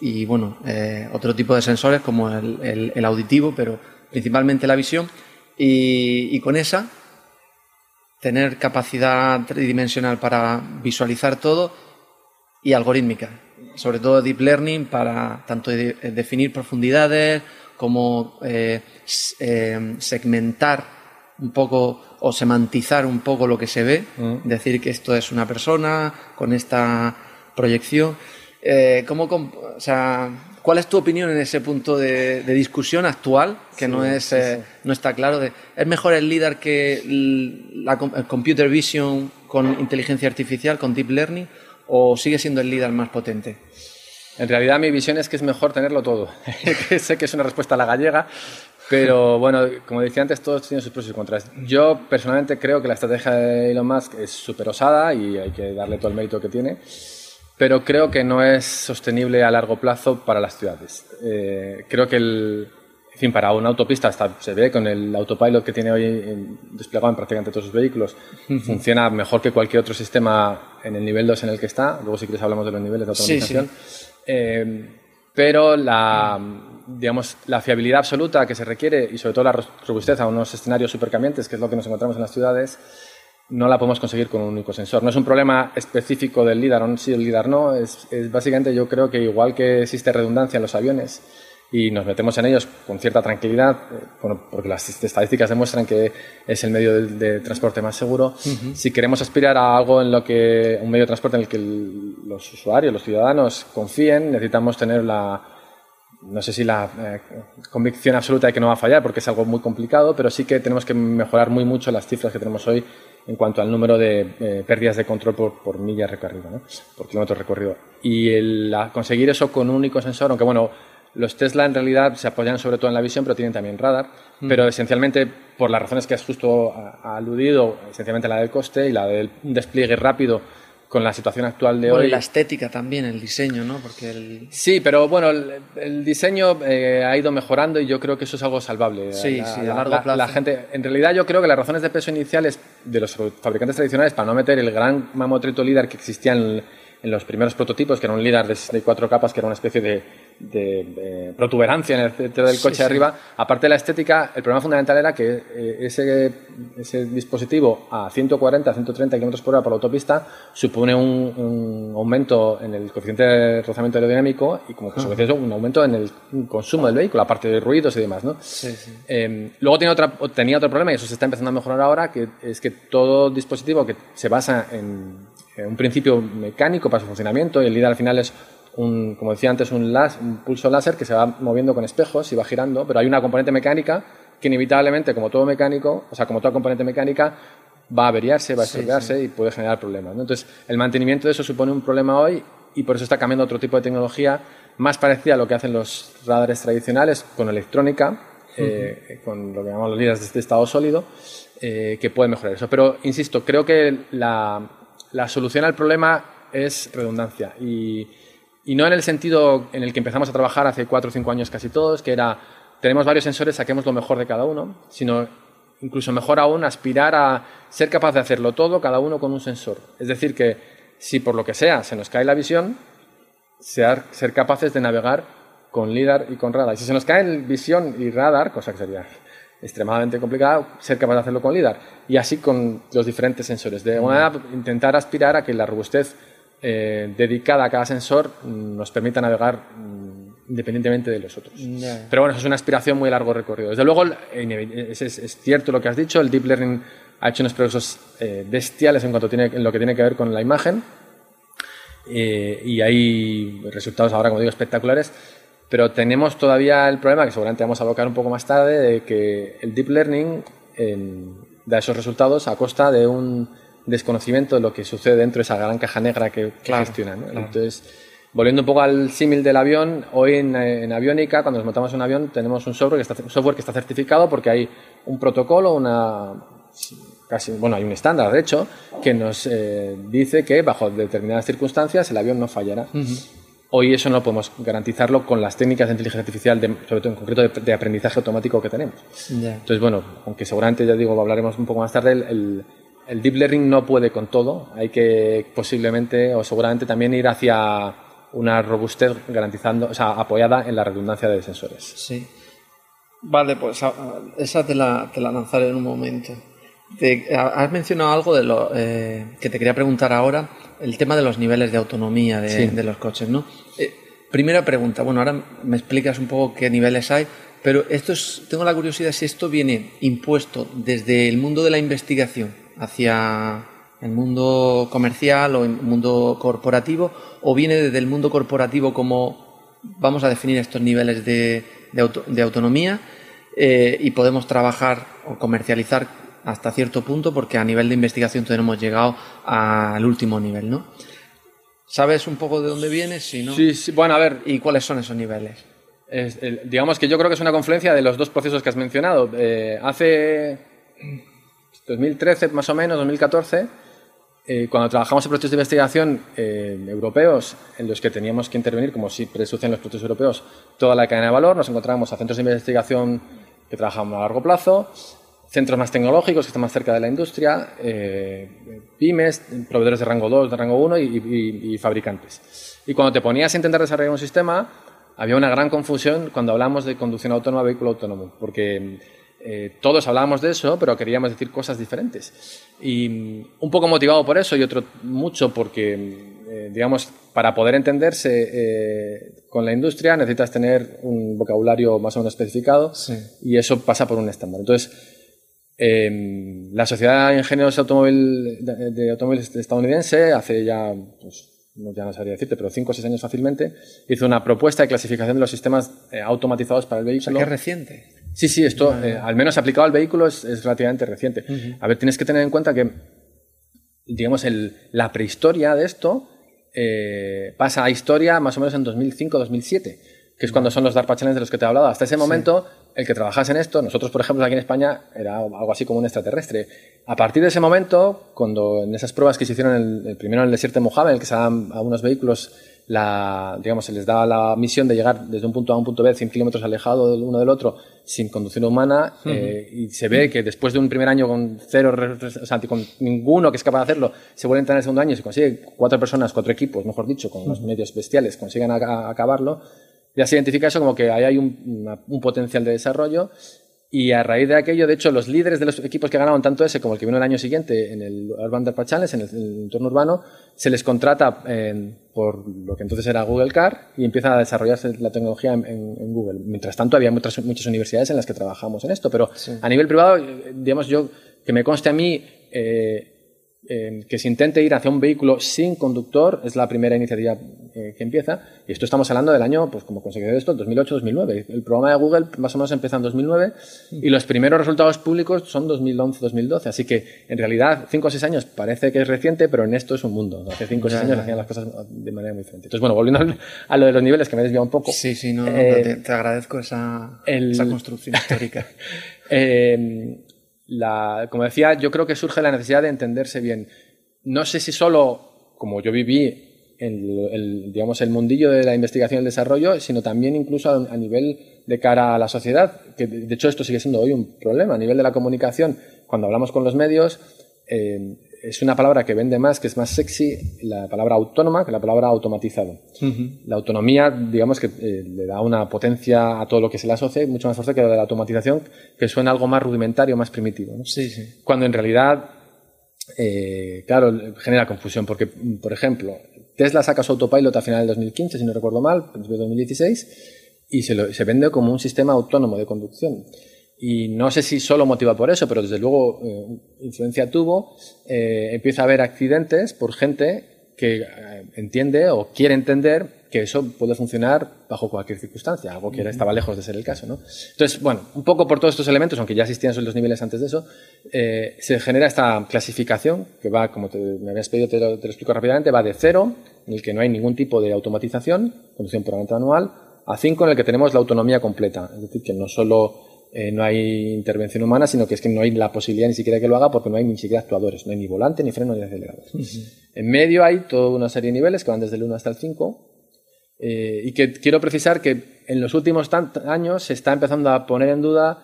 B: y, bueno, eh, otro tipo de sensores como el, auditivo, pero principalmente la visión. y con esa tener capacidad tridimensional para visualizar todo y algorítmica, sobre todo deep learning para tanto definir profundidades como eh, eh, segmentar un poco o semantizar un poco lo que se ve, mm. decir que esto es una persona con esta proyección. Eh, ¿cómo, o sea, ¿Cuál es tu opinión en ese punto de, discusión actual, que no, es, eh, no está claro? De, ¿Es mejor el líder que la el computer vision con inteligencia artificial, con deep learning, o sigue siendo el líder más potente?
C: En realidad mi visión es que es mejor tenerlo todo. sé que es una respuesta a la gallega, pero bueno, como decía antes, todos tienen sus pros y contras. Yo personalmente creo que la estrategia de Elon Musk es súper osada y hay que darle todo el mérito que tiene pero creo que no es sostenible a largo plazo para las ciudades. Eh, creo que el, en fin, para una autopista hasta se ve con el autopilot que tiene hoy desplegado en prácticamente todos sus vehículos, funciona mejor que cualquier otro sistema en el nivel 2 en el que está. Luego, si quieres, hablamos de los niveles de automatización. Eh, pero la, digamos, la fiabilidad absoluta que se requiere y sobre todo la robustez a unos escenarios supercambiantes, que es lo que nos encontramos en las ciudades, no la podemos conseguir con un único sensor. No es un problema específico del LIDAR o si el LIDAR no, es, básicamente yo creo que igual que existe redundancia en los aviones y nos metemos en ellos con cierta tranquilidad, eh, porque las estadísticas demuestran que es el medio de, transporte más seguro, si queremos aspirar a algo en lo que, un medio de transporte en el que los usuarios, los ciudadanos confíen, necesitamos tener la, no sé si la eh, convicción absoluta de que no va a fallar, porque es algo muy complicado, pero sí que tenemos que mejorar muy mucho las cifras que tenemos hoy en cuanto al número de eh, pérdidas de control por, por milla recorrida, ¿no? por kilómetro recorrido. Y el, conseguir eso con un único sensor, aunque bueno, los Tesla en realidad se apoyan sobre todo en la visión, pero tienen también radar, mm. pero esencialmente por las razones que has justo aludido, esencialmente la del coste y la del despliegue rápido con la situación actual de hoy.
B: Y la estética también, el diseño, ¿no? Porque
C: Sí, pero bueno, el, diseño eh, ha ido mejorando y yo creo que eso es algo salvable.
B: Sí, sí, a largo plazo.
C: La gente, en realidad yo creo que las razones de peso iniciales de los fabricantes tradicionales para no meter el gran mamotreto líder que existía en, en los primeros prototipos, que era un líder de, cuatro capas, que era una especie de, de, protuberancia en el centro del coche de arriba. Aparte de la estética, el problema fundamental era que eh, ese, ese, dispositivo a 140, 130 km por hora por la autopista supone un, aumento en el coeficiente de rozamiento aerodinámico y como consecuencia eso un aumento en el consumo del vehículo, aparte de ruidos y demás. ¿no? Eh, luego tenía, otra, tenía otro problema y eso se está empezando a mejorar ahora, que es que todo dispositivo que se basa en un principio mecánico para su funcionamiento y el líder al final es un, como decía antes, un, un pulso láser que se va moviendo con espejos y va girando, pero hay una componente mecánica que inevitablemente, como todo mecánico, o sea, como toda componente mecánica, va a averiarse, va a estropearse y puede generar problemas. Entonces, el mantenimiento de eso supone un problema hoy y por eso está cambiando otro tipo de tecnología más parecida a lo que hacen los radares tradicionales con electrónica, eh, con lo que llamamos los líderes de este estado sólido, eh, que puede mejorar eso. Pero, insisto, creo que la, la solución al problema es redundancia y, no en el sentido en el que empezamos a trabajar hace cuatro o cinco años casi todos, que era tenemos varios sensores, saquemos lo mejor de cada uno, sino incluso mejor aún aspirar a ser capaz de hacerlo todo, cada uno con un sensor. Es decir, que si por lo que sea se nos cae la visión, ser, ser capaces de navegar con LIDAR y con radar. Y si se nos cae visión y radar, cosa que sería extremadamente complicado ser capaz de hacerlo con LIDAR. Y así con los diferentes sensores. De una manera, intentar aspirar a que la robustez eh, dedicada a cada sensor nos permita navegar mm, independientemente de los otros. Pero bueno, eso es una aspiración muy largo recorrido. Desde luego, es, cierto lo que has dicho, el Deep Learning ha hecho unos progresos eh, bestiales en, cuanto tiene, en lo que tiene que ver con la imagen. Eh, y hay resultados ahora, como digo, espectaculares pero tenemos todavía el problema, que seguramente vamos a abocar un poco más tarde, de que el deep learning da esos resultados a costa de un desconocimiento de lo que sucede dentro de esa gran caja negra que, gestiona. Entonces, volviendo un poco al símil del avión, hoy en, aviónica, cuando nos montamos un avión, tenemos un software que está, software que está certificado porque hay un protocolo, una casi, bueno, hay un estándar, de hecho, que nos eh, dice que bajo determinadas circunstancias el avión no fallará. Hoy eso no podemos garantizarlo con las técnicas de inteligencia artificial, sobre todo en concreto de, aprendizaje automático que tenemos. Entonces, bueno, aunque seguramente, ya digo, hablaremos un poco más tarde, el, deep learning no puede con todo. Hay que posiblemente o seguramente también ir hacia una robustez garantizando, o sea, apoyada en la redundancia de sensores.
B: Sí. Vale, pues esa te la, te la lanzaré en un momento. has mencionado algo de lo eh, que te quería preguntar ahora, el tema de los niveles de autonomía de, de los coches, ¿no? Eh, primera pregunta, bueno, ahora me explicas un poco qué niveles hay, pero esto es, tengo la curiosidad si esto viene impuesto desde el mundo de la investigación hacia el mundo comercial o el mundo corporativo, o viene desde el mundo corporativo como vamos a definir estos niveles de, autonomía eh, y podemos trabajar o comercializar hasta cierto punto porque a nivel de investigación todavía no hemos llegado al último nivel, ¿no? ¿Sabes un poco de dónde viene? Si no,
C: sí, sí, bueno, a ver.
B: ¿Y cuáles son esos niveles?
C: digamos que yo creo que es una confluencia de los dos procesos que has mencionado. Eh, hace 2013, más o menos, 2014, eh, cuando trabajamos en proyectos de investigación eh, europeos en los que teníamos que intervenir, como siempre sucede en los proyectos europeos, toda la cadena de valor, nos encontramos a centros de investigación que trabajaban a largo plazo, centros más tecnológicos que están más cerca de la industria, eh, pymes, proveedores de rango 2, de rango 1 y, fabricantes. Y cuando te ponías a intentar desarrollar un sistema, había una gran confusión cuando hablamos de conducción autónoma, vehículo autónomo, porque eh, todos hablábamos de eso, pero queríamos decir cosas diferentes. Y mm, un poco motivado por eso y otro mucho porque, eh, digamos, para poder entenderse eh, con la industria necesitas tener un vocabulario más o menos especificado y eso pasa por un estándar. Entonces, em, la Sociedad de Ingenieros Automóvil, de, Automóviles estadounidense, hace ya, pues, ya no sabría decirte, pero cinco o seis años fácilmente, hizo una propuesta de clasificación de los sistemas automatizados para el vehículo.
B: O sea, que es reciente.
C: Sí, sí, esto, eh, al menos aplicado al vehículo, es, relativamente reciente. A ver, tienes que tener en cuenta que, digamos, el, la prehistoria de esto eh, pasa a historia más o menos en 2005-2007, que es cuando son los DARPA Challenge de los que te he hablado. Hasta ese momento, el que trabajase en esto, nosotros, por ejemplo, aquí en España, era algo así como un extraterrestre. A partir de ese momento, cuando en esas pruebas que se hicieron el, el primero en el desierto de Mojave, en el que se daban a unos vehículos la, digamos, se les daba la misión de llegar desde un punto A a un punto B 100 kilómetros alejado uno del otro sin conducción humana eh, y se ve que después de un primer año con cero, o sea, con ninguno que es capaz de hacerlo, se vuelve a entrar en el segundo año y se consigue cuatro personas, cuatro equipos, mejor dicho, con los medios bestiales, consiguen acabarlo, ya se identifica eso como que ahí hay un, un potencial de desarrollo y a raíz de aquello, de hecho, los líderes de los equipos que ganaron tanto ese como el que vino el año siguiente en el Urban Data Challenge, en el, entorno urbano, se les contrata por lo que entonces era Google Car y empieza a desarrollarse la tecnología en, Google. Mientras tanto, había muchas, muchas universidades en las que trabajamos en esto, pero a nivel privado, digamos yo, que me conste a mí, eh, que se intente ir hacia un vehículo sin conductor es la primera iniciativa eh, que empieza. Y esto estamos hablando del año, pues como consecuencia de esto, 2008-2009. El programa de Google más o menos empieza en 2009 y los primeros resultados públicos son 2011-2012. Así que en realidad, cinco o seis años parece que es reciente, pero en esto es un mundo. Hace cinco o seis años hacían las cosas de manera muy diferente. Entonces, bueno, volviendo a lo de los niveles, que me he desviado un poco.
B: Sí, sí, no, eh, te, agradezco esa, esa construcción histórica.
C: eh, como decía, yo creo que surge la necesidad de entenderse bien. No sé si solo, como yo viví, el, el digamos, el mundillo de la investigación y el desarrollo, sino también incluso a, nivel de cara a la sociedad, que de hecho esto sigue siendo hoy un problema. A nivel de la comunicación, cuando hablamos con los medios, eh, es una palabra que vende más, que es más sexy, la palabra autónoma que la palabra automatizado. La autonomía, digamos que eh, le da una potencia a todo lo que se le asocia, mucho más fuerte que la de la automatización, que suena algo más rudimentario, más primitivo.
B: Sí, sí.
C: Cuando en realidad, eh, claro, genera confusión, porque, por ejemplo, Tesla saca su autopilot a final del 2015, si no recuerdo mal, principio de 2016, y se, se vende como un sistema autónomo de conducción y no sé si solo motiva por eso, pero desde luego eh, influencia tuvo, eh, empieza a haber accidentes por gente que eh, entiende o quiere entender que eso puede funcionar bajo cualquier circunstancia, algo que estaba lejos de ser el caso. ¿no? Entonces, bueno, un poco por todos estos elementos, aunque ya existían los niveles antes de eso, se genera esta clasificación que va, como me habías pedido, te lo, te lo, explico rápidamente, va de cero, en el que no hay ningún tipo de automatización, conducción puramente manual, a cinco, en el que tenemos la autonomía completa, es decir, que no solo eh, no hay intervención humana, sino que es que no hay la posibilidad ni siquiera que lo haga porque no hay ni siquiera actuadores, no hay ni volante, ni freno, ni acelerador. En medio hay toda una serie de niveles que van desde el 1 hasta el 5 eh, y que quiero precisar que en los últimos años se está empezando a poner en duda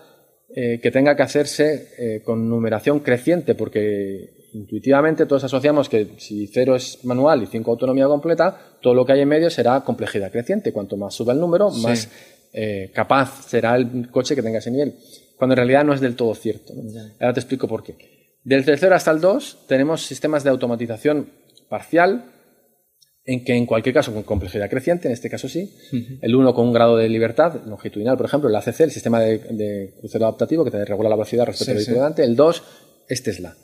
C: eh, que tenga que hacerse con numeración creciente porque intuitivamente todos asociamos que si 0 es manual y 5 autonomía completa, todo lo que hay en medio será complejidad creciente. Cuanto más suba el número, más eh, capaz será el coche que tenga ese nivel, cuando en realidad no es del todo cierto. Ahora te explico por qué. Del tercero hasta el 2 tenemos sistemas de automatización parcial, en que en cualquier caso con complejidad creciente, en este caso sí, el 1 con un grado de libertad longitudinal, por ejemplo, el ACC, el sistema de, crucero adaptativo que te regula la velocidad respecto al vehículo delante, el 2 es Tesla,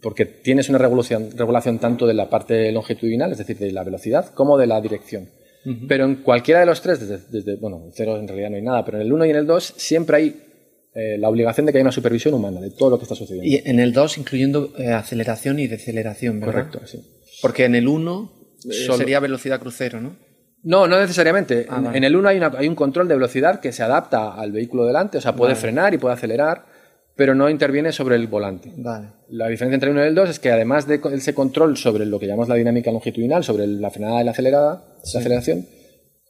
C: porque tienes una regulación, regulación tanto de la parte longitudinal, es decir, de la velocidad, como de la dirección. Pero en cualquiera de los tres, desde, bueno, en cero en realidad no hay nada, pero en el 1 y en el 2 siempre hay eh, la obligación de que haya una supervisión humana de todo lo que está sucediendo.
B: Y en el 2 incluyendo eh, aceleración y deceleración, ¿verdad?
C: Correcto, sí.
B: Porque en el 1 eh, sería velocidad crucero, ¿no?
C: No, no necesariamente. Ah, en, el 1 hay, hay, un control de velocidad que se adapta al vehículo delante, o sea, puede frenar y puede acelerar, pero no interviene sobre el volante.
B: Vale.
C: La diferencia entre el 1 y el 2 es que además de ese control sobre lo que llamamos la dinámica longitudinal, sobre la frenada y la acelerada, la aceleración,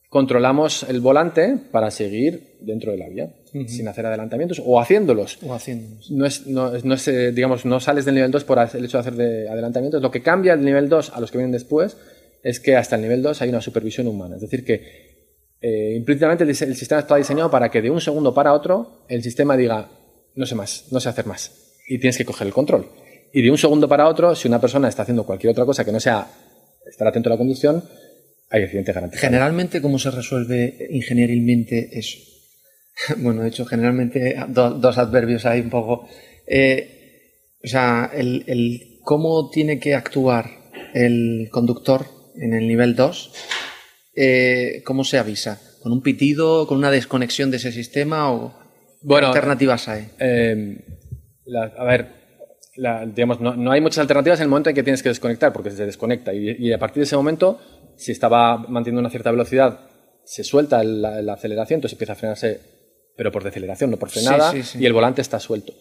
C: controlamos el volante para seguir dentro de la vía, sin hacer adelantamientos o haciéndolos.
B: O haciéndolos.
C: No es, no, no es eh, digamos, no sales del nivel 2 por el hecho de hacer de adelantamientos. Lo que cambia del nivel 2 a los que vienen después es que hasta el nivel 2 hay una supervisión humana. Es decir, que eh, implícitamente el, sistema está diseñado para que de un segundo para otro el sistema diga no sé más, no sé hacer más. Y tienes que coger el control. Y de un segundo para otro, si una persona está haciendo cualquier otra cosa que no sea estar atento a la conducción, hay accidente garantizado.
B: Generalmente, ¿cómo se resuelve ingenierilmente eso? bueno, de hecho, generalmente dos adverbios ahí un poco. Eh, o sea, el, el, cómo tiene que actuar el conductor en el nivel 2, eh, ¿cómo se avisa? ¿Con un pitido, con una desconexión de ese sistema o
C: bueno,
B: qué alternativas hay?
C: Eh, a ver, digamos, no, hay muchas alternativas en el momento en que tienes que desconectar, porque se desconecta. Y, a partir de ese momento, si estaba manteniendo una cierta velocidad, se suelta la, aceleración, entonces empieza a frenarse, pero por deceleración, no por frenada, y el volante está suelto.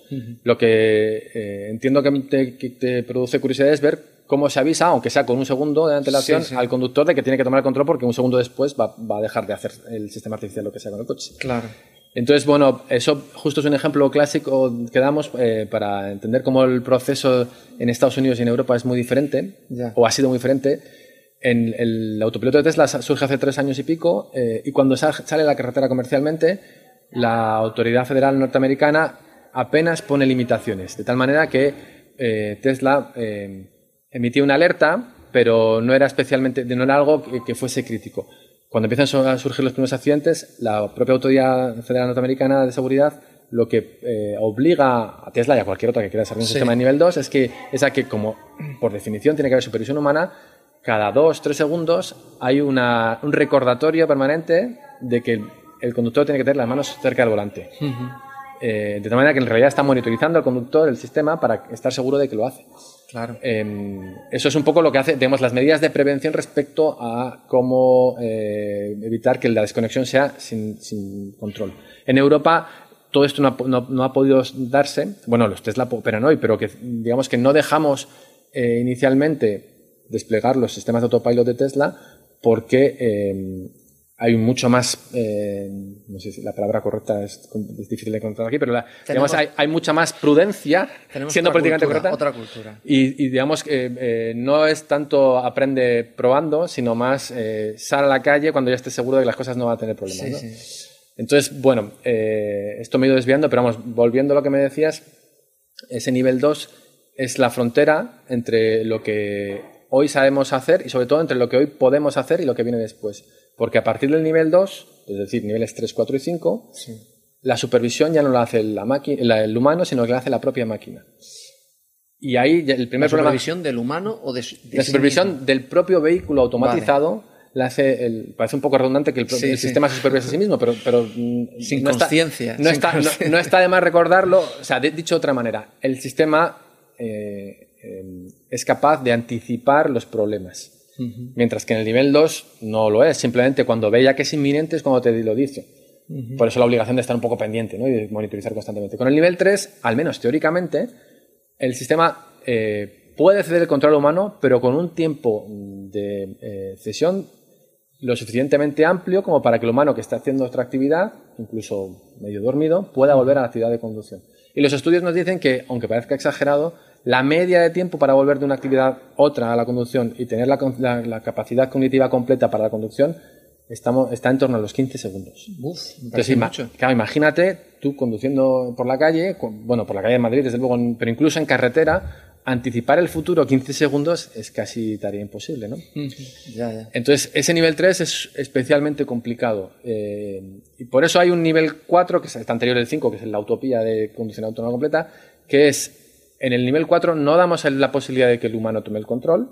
C: Lo que eh, entiendo que te, que te, produce curiosidad es ver cómo se avisa, aunque sea con un segundo de antelación, al conductor de que tiene que tomar el control porque un segundo después va, va, a dejar de hacer el sistema artificial lo que sea con el coche.
B: Claro.
C: Entonces, bueno, eso justo es un ejemplo clásico que damos eh, para entender cómo el proceso en Estados Unidos y en Europa es muy diferente, o ha sido muy diferente. En el autopiloto de Tesla surge hace tres años y pico, eh, y cuando sale a la carretera comercialmente, la autoridad federal norteamericana apenas pone limitaciones, de tal manera que eh, Tesla emitía una alerta, pero no era especialmente, no era algo que fuese crítico. Cuando empiezan a surgir los primeros accidentes, la propia Autoridad Federal Norteamericana de Seguridad lo que eh, obliga a Tesla y a cualquier otra que quiera desarrollar un sistema de nivel 2 es que es a que, como por definición tiene que haber supervisión humana, cada dos, tres segundos hay una, un recordatorio permanente de que el, conductor tiene que tener las manos cerca del volante. Eh, de tal manera que en realidad está monitorizando al conductor el sistema para estar seguro de que lo hace.
B: Claro.
C: Em, eso es un poco lo que hace, tenemos las medidas de prevención respecto a cómo eh, evitar que la desconexión sea sin, control. En Europa todo esto no ha, podido darse, bueno, los Tesla operan hoy, pero que digamos que no dejamos eh, inicialmente desplegar los sistemas de autopilot de Tesla porque em, hay mucho más, eh, no sé si la palabra correcta es, difícil de encontrar aquí, pero digamos, hay, mucha más prudencia, siendo políticamente correcta.
B: Otra cultura.
C: Y, digamos que eh, no es tanto aprende probando, sino más eh, sal a la calle cuando ya estés seguro de que las cosas no van a tener problemas. Entonces, bueno, esto me he ido desviando, pero vamos, volviendo a lo que me decías, ese nivel 2 es la frontera entre lo que hoy sabemos hacer y sobre todo entre lo que hoy podemos hacer y lo que viene después. Porque a partir del nivel 2, es decir, niveles 3, 4 y 5, la supervisión ya no la hace la máquina, el humano, sino que la hace la propia máquina. Y ahí el primer
B: ¿La supervisión del humano o de,
C: La supervisión del propio vehículo automatizado la hace, el, parece un poco redundante que el, sistema se supervise a sí mismo, pero... pero
B: sin conciencia.
C: No, está, no, está de más recordarlo, o sea, dicho de otra manera, el sistema eh, eh, es capaz de anticipar los problemas. Mientras que en el nivel 2 no lo es. Simplemente cuando ve ya que es inminente es cuando te lo dice. Por eso la obligación de estar un poco pendiente ¿no? y de monitorizar constantemente. Con el nivel 3, al menos teóricamente, el sistema eh, puede ceder el control humano, pero con un tiempo de eh, cesión lo suficientemente amplio como para que el humano que está haciendo otra actividad, incluso medio dormido, pueda volver a la actividad de conducción. Y los estudios nos dicen que, aunque parezca exagerado, la media de tiempo para volver de una actividad otra a la conducción y tener la, capacidad cognitiva completa para la conducción estamos, está en torno a los 15 segundos.
B: Uf, Entonces, mucho.
C: Claro, imagínate tú conduciendo por la calle, bueno, por la calle de Madrid, desde luego, pero incluso en carretera, anticipar el futuro 15 segundos es casi tarea imposible, ¿no? Entonces, ese nivel 3 es especialmente complicado. Eh, y por eso hay un nivel 4, que es el anterior al 5, que es la utopía de conducción autónoma completa, que es en el nivel 4 no damos la posibilidad de que el humano tome el control.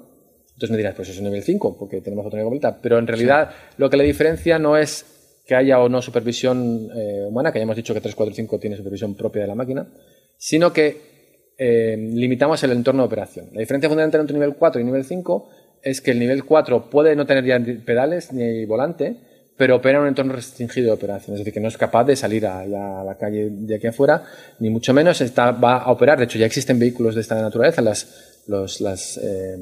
C: Entonces me dirás, pues es un nivel 5, porque tenemos autonomía completa. Pero en realidad lo que le diferencia no es que haya o no supervisión eh, humana, que ya hemos dicho que 3, 4 y 5 tiene supervisión propia de la máquina, sino que eh, limitamos el entorno de operación. La diferencia fundamental entre nivel 4 y nivel 5 es que el nivel 4 puede no tener ya pedales ni volante, pero opera en un entorno restringido de operación, es decir, que no es capaz de salir a, la calle de aquí afuera, ni mucho menos está, va a operar. De hecho, ya existen vehículos de esta naturaleza, las, los las, eh,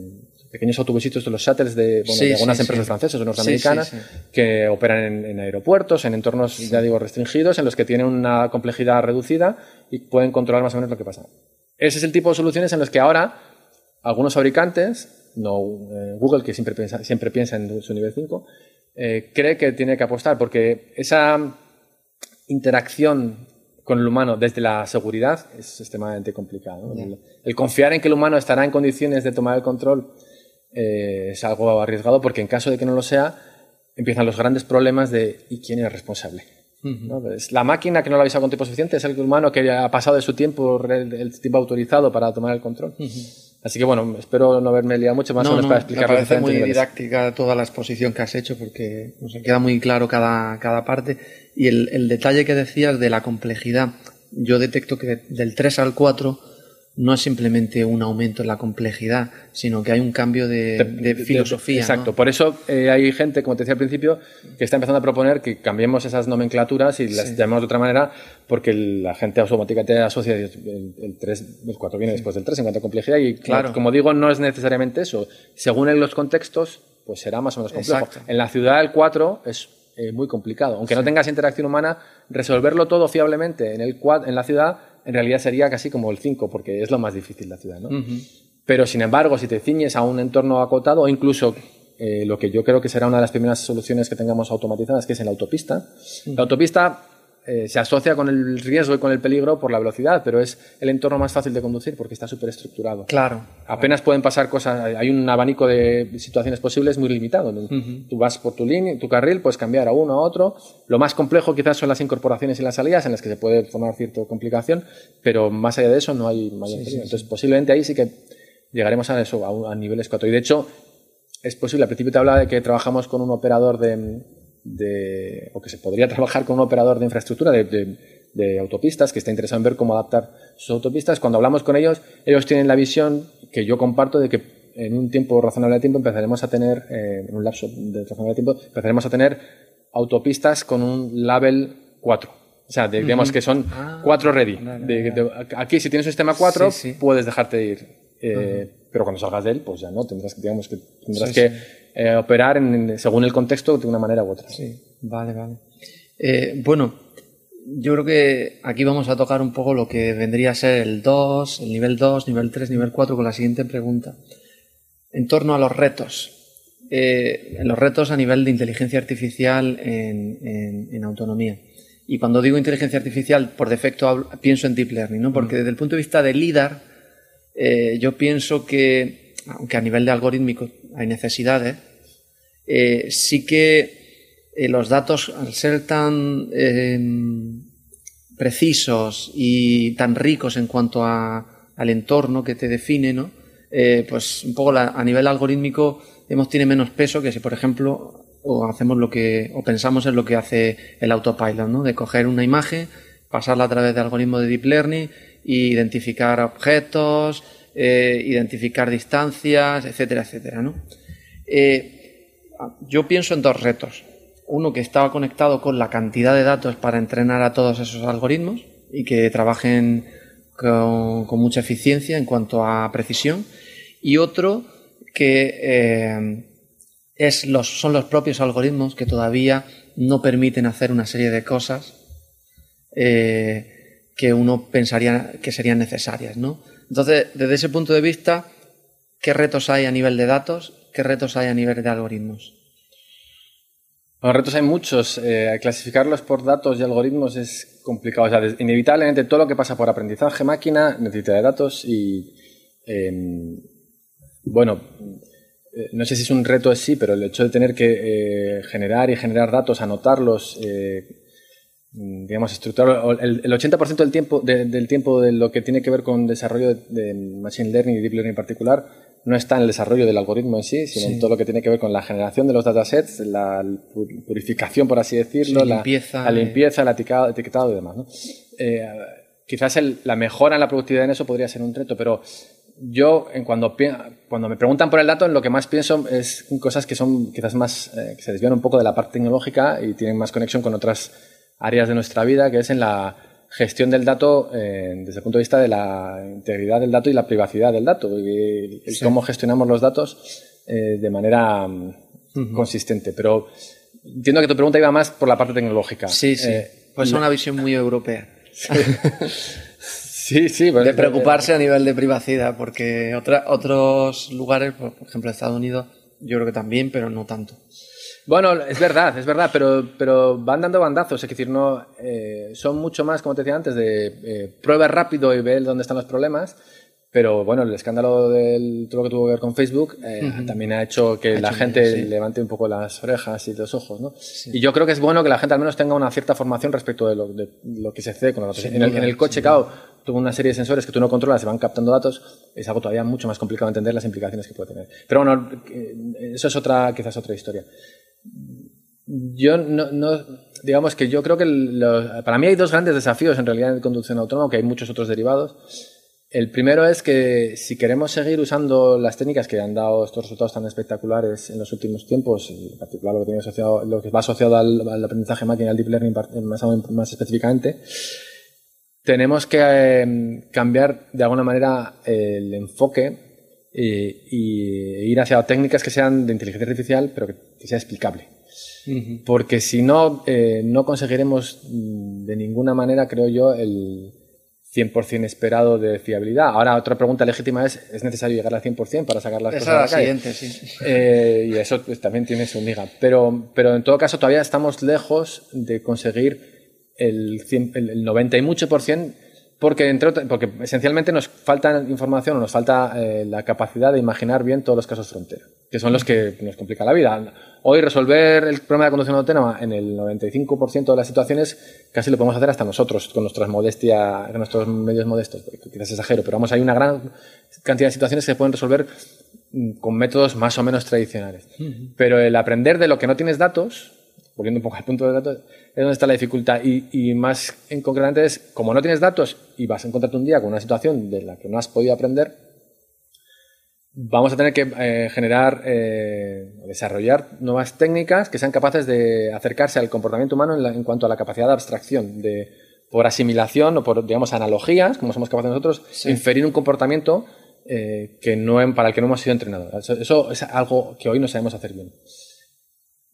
C: pequeños autobusitos de los shuttles de, algunas empresas francesas o norteamericanas que operan en, aeropuertos, en entornos, ya digo, restringidos, en los que tienen una complejidad reducida y pueden controlar más o menos lo que pasa. Ese es el tipo de soluciones en los que ahora algunos fabricantes, no eh, Google, que siempre piensa, siempre piensa en su nivel 5, eh, cree que tiene que apostar, porque esa interacción con el humano desde la seguridad es extremadamente complicado. El, confiar en que el humano estará en condiciones de tomar el control eh, es algo arriesgado porque en caso de que no lo sea, empiezan los grandes problemas de ¿y quién es responsable? Es la máquina que no lo ha avisado con tiempo suficiente, es el humano que ha pasado de su tiempo, el, tiempo autorizado para tomar el control. Así que bueno, espero no haberme liado mucho más o menos para explicar.
B: Me parece muy didáctica toda la exposición que has hecho porque nos queda muy claro cada, cada parte. Y el, el, detalle que decías de la complejidad, yo detecto que del 3 al 4 no es simplemente un aumento en la complejidad, sino que hay un cambio de, filosofía.
C: exacto, por eso eh, hay gente, como te decía al principio, que está empezando a proponer que cambiemos esas nomenclaturas y las llamemos de otra manera, porque la gente automáticamente asocia el, el 3, el 4 viene después del 3 en cuanto a complejidad, y claro. como digo, no es necesariamente eso. Según en los contextos, pues será más o menos complejo. En la ciudad el 4 es eh, muy complicado. Aunque no tengas interacción humana, resolverlo todo fiablemente en, el, en la ciudad en realidad sería casi como el 5, porque es lo más difícil la ciudad, ¿no? Pero sin embargo, si te ciñes a un entorno acotado o incluso eh, lo que yo creo que será una de las primeras soluciones que tengamos automatizadas, que es en la autopista, la autopista eh, se asocia con el riesgo y con el peligro por la velocidad, pero es el entorno más fácil de conducir porque está súper estructurado.
B: Claro.
C: Apenas pueden pasar cosas, hay un abanico de situaciones posibles muy limitado. Tú vas por tu línea, tu carril, puedes cambiar a uno a otro. Lo más complejo quizás son las incorporaciones y las salidas en las que se puede formar cierta complicación, pero más allá de eso no hay mayor peligro. Entonces, posiblemente ahí sí que llegaremos a eso, a, a niveles 4. Y de hecho, es posible, al principio te hablaba de que trabajamos con un operador de, de, o que se podría trabajar con un operador de infraestructura de, autopistas que está interesado en ver cómo adaptar sus autopistas. Cuando hablamos con ellos, ellos tienen la visión que yo comparto de que en un tiempo razonable de tiempo empezaremos a tener, eh, en un lapso de razonable tiempo, empezaremos a tener autopistas con un label 4. O sea, digamos que son 4 ah, ready. aquí, si tienes un sistema 4, puedes dejarte ir. Eh, pero cuando salgas de él, pues ya no, tendrás, digamos que, tendrás que eh, operar según el contexto de una manera u otra.
B: Sí, vale, vale. Eh, bueno, yo creo que aquí vamos a tocar un poco lo que vendría a ser el 2, el nivel 2, nivel 3, nivel 4 con la siguiente pregunta. En torno a los retos. Eh, los retos a nivel de inteligencia artificial en, autonomía. Y cuando digo inteligencia artificial, por defecto pienso en deep learning, ¿no? Porque desde el punto de vista de LIDAR, yo pienso que, aunque a nivel de algorítmico hay necesidades, eh, sí que eh, los datos, al ser tan em, precisos y tan ricos en cuanto al entorno que te define. Eh, pues un poco a nivel algorítmico hemos tiene menos peso que si, por ejemplo, o hacemos lo que, o pensamos en lo que hace el autopilot, ¿no? De coger una imagen, pasarla a través de algoritmos de deep learning e identificar objetos, identificar distancias, etcétera, etcétera, ¿no? Yo pienso en dos retos. Uno que estaba conectado con la cantidad de datos para entrenar a todos esos algoritmos y que trabajen con, mucha eficiencia en cuanto a precisión. Y otro que eh, es los, son los propios algoritmos que todavía no permiten hacer una serie de cosas eh, que uno pensaría que serían necesarias. ¿no? Entonces, desde ese punto de vista, ¿qué retos hay a nivel de datos ¿Qué retos hay a nivel de algoritmos?
C: Los retos hay muchos. Eh, clasificarlos por datos y algoritmos es complicado. O sea, inevitablemente todo lo que pasa por aprendizaje máquina necesita de datos y, em, bueno, eh, no sé si es un reto sí, pero el hecho de tener que eh, generar y generar datos, anotarlos, digamos, estructurar el, 80% del tiempo, del tiempo de lo que tiene que ver con desarrollo de, de Machine Learning y Deep Learning en particular no está en el desarrollo del algoritmo en sí, sino en todo lo que tiene que ver con la generación de los datasets, la purificación, por así decirlo, la, limpieza, la, limpieza, el etiquetado, y demás. Eh, quizás la mejora en la productividad en eso podría ser un reto, pero yo en cuando, cuando me preguntan por el dato, en lo que más pienso es en cosas que son quizás más, eh, que se desvían un poco de la parte tecnológica y tienen más conexión con otras áreas de nuestra vida, que es en la gestión del dato eh, desde el punto de vista de la integridad del dato y la privacidad del dato y, cómo gestionamos los datos eh, de manera mm, consistente. Pero entiendo que tu pregunta iba más por la parte tecnológica.
B: Sí, sí. Eh, pues es una visión muy europea.
C: Sí, sí.
B: de preocuparse a nivel de privacidad, porque otra, otros lugares, por ejemplo Estados Unidos, yo creo que también, pero no tanto.
C: Bueno, es verdad, es verdad, pero, pero van dando bandazos, es decir, no, eh, son mucho más, como te decía antes, de eh, prueba rápido y ver dónde están los problemas. Pero bueno, el escándalo del todo lo que tuvo que ver con Facebook eh, también ha hecho que la gente levante un poco las orejas y los ojos, ¿no? Y yo creo que es bueno que la gente al menos tenga una cierta formación respecto de lo, de lo que se hace con datos. En el, en el, coche, claro, tuvo una serie de sensores que tú no controlas, se van captando datos, es algo todavía mucho más complicado entender las implicaciones que puede tener. Pero bueno, eso es otra, quizás otra historia. Yo no, digamos que yo creo que para mí hay dos grandes desafíos en realidad en conducción autónoma, aunque hay muchos otros derivados. El primero es que si queremos seguir usando las técnicas que han dado estos resultados tan espectaculares en los últimos tiempos, en particular lo que, tiene asociado, lo que va asociado al, aprendizaje máquina, al deep learning más, específicamente, tenemos que eh, cambiar de alguna manera el enfoque e, y ir hacia técnicas que sean de inteligencia artificial, pero que, que sea explicable. Porque si no, eh, no conseguiremos mm, de ninguna manera, creo yo, el 100% esperado de fiabilidad. Ahora, otra pregunta legítima es, ¿es necesario llegar al 100% para sacar las cosas a la,
B: siguiente, sí.
C: Eh, y eso pues, también tiene su miga. Pero, pero en todo caso, todavía estamos lejos de conseguir el, 100, el 90 y mucho por cien porque, entre porque esencialmente nos falta información o nos falta eh, la capacidad de imaginar bien todos los casos frontera, que son los que nos complican la vida. Hoy resolver el problema de conducción autónoma en el 95% de las situaciones casi lo podemos hacer hasta nosotros, con nuestras modestia, con nuestros medios modestos, quizás exagero, pero vamos, hay una gran cantidad de situaciones que se pueden resolver mm, con métodos más o menos tradicionales. Pero el aprender de lo que no tienes datos, volviendo un poco al punto de datos, es donde está la dificultad. Y, más en concretamente es, como no tienes datos y vas a encontrarte un día con una situación de la que no has podido aprender, vamos a tener que eh, generar, eh, desarrollar nuevas técnicas que sean capaces de acercarse al comportamiento humano en, cuanto a la capacidad de abstracción, de por asimilación o por, digamos, analogías, como somos capaces nosotros, inferir un comportamiento eh, que no, para el que no hemos sido entrenados. eso, es algo que hoy no sabemos hacer bien.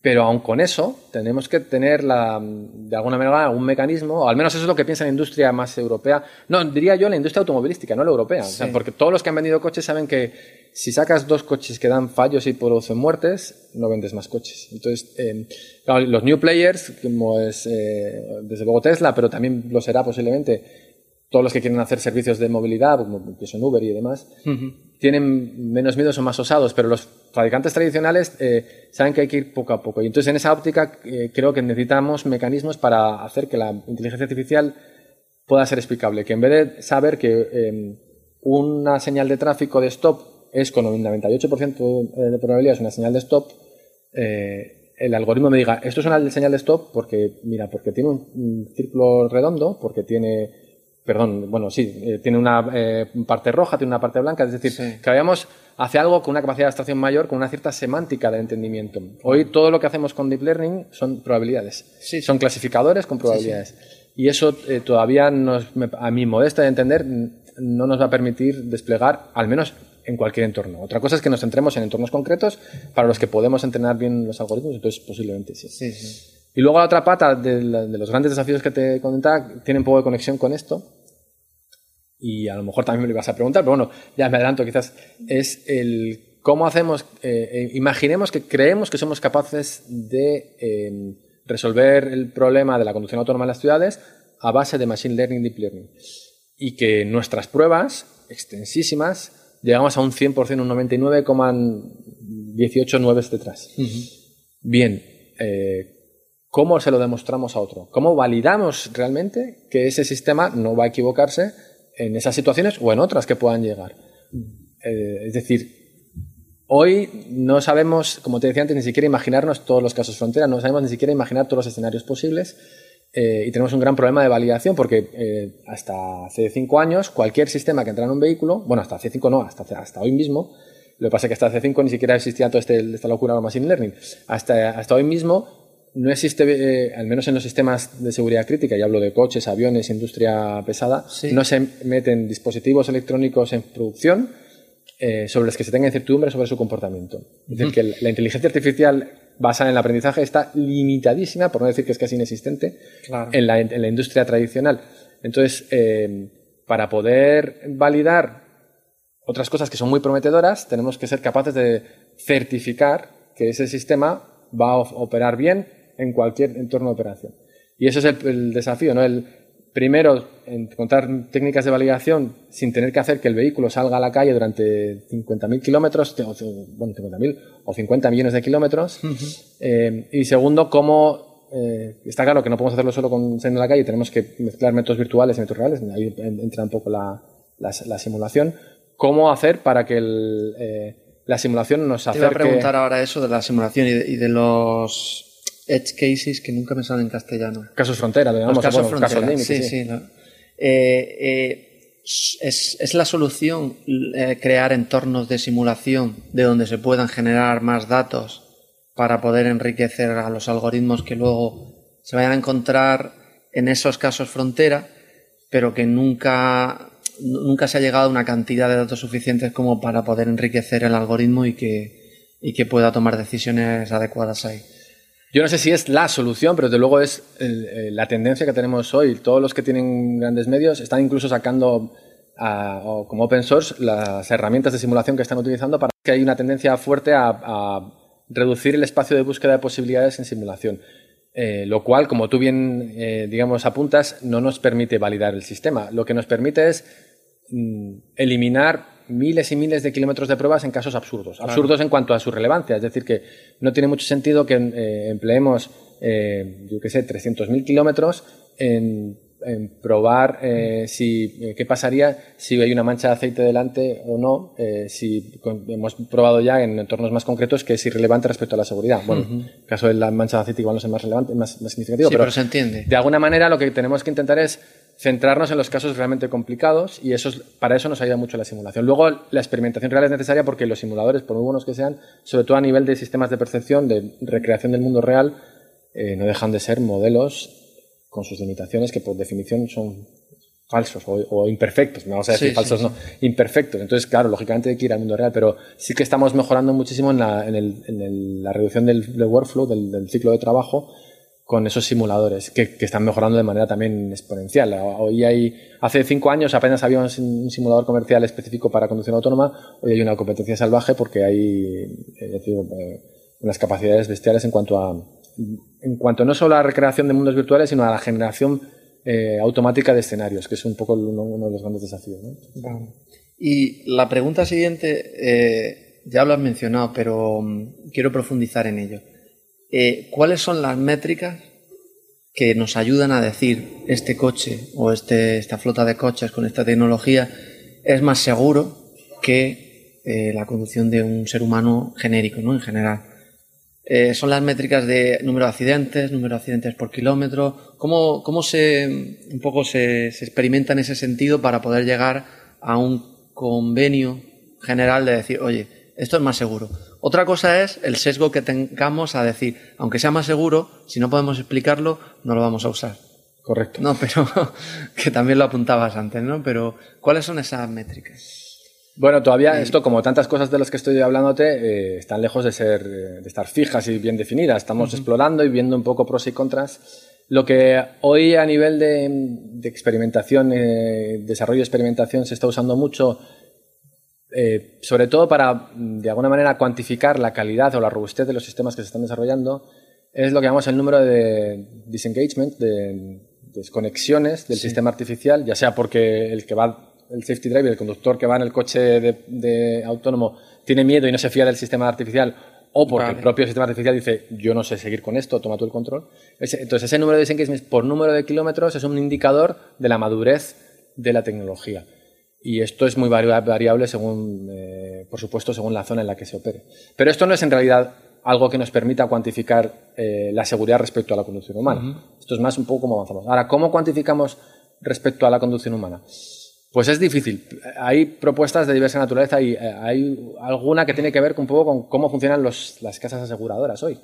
C: Pero aun con eso, tenemos que tener la, de alguna manera un mecanismo, o al menos eso es lo que piensa la industria más europea. No, diría yo la industria automovilística, no la europea. porque todos los que han vendido coches saben que si sacas dos coches que dan fallos y producen muertes, no vendes más coches. Entonces, eh, los new players, como es eh, desde luego Tesla, pero también lo será posiblemente todos los que quieren hacer servicios de movilidad, como que son Uber y demás, tienen menos miedos o más osados, pero los fabricantes tradicionales eh, saben que hay que ir poco a poco. Y entonces en esa óptica eh, creo que necesitamos mecanismos para hacer que la inteligencia artificial pueda ser explicable, que en vez de saber que em, una señal de tráfico de stop es con un 98% de probabilidad es una señal de stop, eh, el algoritmo me diga, esto es una señal de stop porque, mira, porque tiene un círculo redondo, porque tiene perdón, bueno, sí, eh, tiene una eh, parte roja, tiene una parte blanca, es decir, que vayamos hacia algo con una capacidad de abstracción mayor, con una cierta semántica de entendimiento. Hoy todo lo que hacemos con Deep Learning son probabilidades, sí. son clasificadores con probabilidades. y eso eh, todavía, nos, a mi modesta de entender, no nos va a permitir desplegar, al menos en cualquier entorno. Otra cosa es que nos centremos en entornos concretos para los que podemos entrenar bien los algoritmos, entonces posiblemente sí. sí y luego la otra pata de, los grandes desafíos que te comentaba tiene un poco de conexión con esto. Y a lo mejor también me lo ibas a preguntar, pero bueno, ya me adelanto quizás. Es el cómo hacemos, eh, eh, imaginemos que creemos que somos capaces de em, resolver el problema de la conducción autónoma en las ciudades a base de Machine Learning, Deep Learning. Y que nuestras pruebas, extensísimas, llegamos a un 100%, un 99,189 detrás. Bien, eh, ¿Cómo se lo demostramos a otro? ¿Cómo validamos realmente que ese sistema no va a equivocarse en esas situaciones o en otras que puedan llegar? Eh, es decir, hoy no sabemos, como te decía antes, ni siquiera imaginarnos todos los casos frontera, no sabemos ni siquiera imaginar todos los escenarios posibles eh, y tenemos un gran problema de validación porque eh, hasta hace cinco años cualquier sistema que entra en un vehículo, bueno, hasta hace cinco no, hasta, hasta hoy mismo, lo que pasa es que hasta hace cinco ni siquiera existía toda este, esta locura de machine learning. Hasta, hasta hoy mismo no existe, eh, al menos en los sistemas de seguridad crítica, y hablo de coches, aviones, industria pesada, no se meten dispositivos electrónicos en producción eh, sobre los que se tenga incertidumbre sobre su comportamiento. Es decir, que la inteligencia artificial basada en el aprendizaje está limitadísima, por no decir que es casi inexistente, en, la, en, la, industria tradicional. Entonces, eh, para poder validar otras cosas que son muy prometedoras, tenemos que ser capaces de certificar que ese sistema va a operar bien en cualquier entorno de operación. Y ese es el, desafío, ¿no? El, primero, encontrar técnicas de validación sin tener que hacer que el vehículo salga a la calle durante 50.000 kilómetros, bueno, 50.000 o 50 millones de kilómetros. Eh, y segundo, cómo, eh, está claro que no podemos hacerlo solo con saliendo a la calle, tenemos que mezclar métodos virtuales y métodos reales, ahí entra un poco la, la, simulación. ¿Cómo hacer para que eh, la simulación nos acerque...
B: Te iba a preguntar ahora eso de la simulación y de los edge cases que nunca me salen en castellano.
C: Casos frontera, digamos.
B: Los casos frontera, sí, sí. Eh, eh, es, es, la solución eh, crear entornos de simulación de donde se puedan generar más datos para poder enriquecer a los algoritmos que luego se vayan a encontrar en esos casos frontera, pero que nunca, nunca se ha llegado a una cantidad de datos suficientes como para poder enriquecer el algoritmo y que, y que pueda tomar decisiones adecuadas ahí.
C: Yo no sé si es la solución, pero desde luego es eh, la tendencia que tenemos hoy. Todos los que tienen grandes medios están incluso sacando como open source las herramientas de simulación que están utilizando para que hay una tendencia fuerte a, reducir el espacio de búsqueda de posibilidades en simulación. Eh, lo cual, como tú bien, eh, digamos, apuntas, no nos permite validar el sistema. Lo que nos permite es mm, eliminar miles y miles de kilómetros de pruebas en casos absurdos. Absurdos en cuanto a su relevancia. Es decir, que no tiene mucho sentido que eh, empleemos, eh, yo qué sé, 300.000 kilómetros en, probar eh, si, qué pasaría si hay una mancha de aceite delante o no. si hemos probado ya en entornos más concretos que es irrelevante respecto a la seguridad. Bueno, en el caso de la mancha de aceite igual no es más relevante, más, más significativo.
B: pero se entiende.
C: De alguna manera lo que tenemos que intentar es centrarnos en los casos realmente complicados y eso para eso nos ayuda mucho la simulación. Luego, la experimentación real es necesaria porque los simuladores, por muy buenos que sean, sobre todo a nivel de sistemas de percepción, de recreación del mundo real, eh, no dejan de ser modelos con sus limitaciones que por definición son falsos o, imperfectos, no vamos a decir falsos, no, imperfectos. Entonces, claro, lógicamente hay que ir al mundo real, pero sí que estamos mejorando muchísimo en la, reducción del, workflow, del ciclo de trabajo, con esos simuladores que, están mejorando de manera también exponencial. Hoy hay, hace cinco años apenas había un simulador comercial específico para conducción autónoma, hoy hay una competencia salvaje porque hay eh, eh, unas capacidades bestiales en cuanto a, en cuanto no solo a la recreación de mundos virtuales, sino a la generación eh, automática de escenarios, que es un poco uno, de los grandes desafíos.
B: Y la pregunta siguiente, ya lo has mencionado, pero mm, quiero profundizar en ello. Eh, ¿cuáles son las métricas que nos ayudan a decir este coche o este, esta flota de coches con esta tecnología es más seguro que eh, la conducción de un ser humano genérico, ¿no? En general. Eh, son las métricas de número de accidentes, número de accidentes por kilómetro. ¿Cómo, cómo se, un poco se, se experimenta en ese sentido para poder llegar a un convenio general de decir, oye, esto es más seguro? Otra cosa es el sesgo que tengamos a decir, aunque sea más seguro, si no podemos explicarlo, no lo vamos a usar.
C: Correcto.
B: No, pero que también lo apuntabas antes, ¿no? Pero ¿cuáles son esas métricas?
C: Bueno, todavía esto, como tantas cosas de las que estoy hablándote, eh, están lejos de ser, eh, de estar fijas y bien definidas. Estamos explorando y viendo un poco pros y contras. Lo que hoy a nivel de, experimentación, eh, desarrollo de experimentación se está usando mucho eh, sobre todo para, de alguna manera, cuantificar la calidad o la robustez de los sistemas que se están desarrollando, es lo que llamamos el número de disengagement, de desconexiones del sistema artificial, ya sea porque el que va, el safety driver, el conductor que va en el coche de, autónomo, tiene miedo y no se fía del sistema artificial, o porque el propio sistema artificial dice, yo no sé seguir con esto, toma tú el control. entonces, ese número de disengagement por número de kilómetros es un indicador de la madurez de la tecnología. Y esto es muy variable según, eh, por supuesto, según la zona en la que se opere. Pero esto no es en realidad algo que nos permita cuantificar eh, la seguridad respecto a la conducción humana. Esto es más un poco cómo avanzamos. Ahora, ¿cómo cuantificamos respecto a la conducción humana? Pues es difícil. Hay propuestas de diversa naturaleza y eh, hay alguna que tiene que ver un poco con cómo funcionan las casas aseguradoras hoy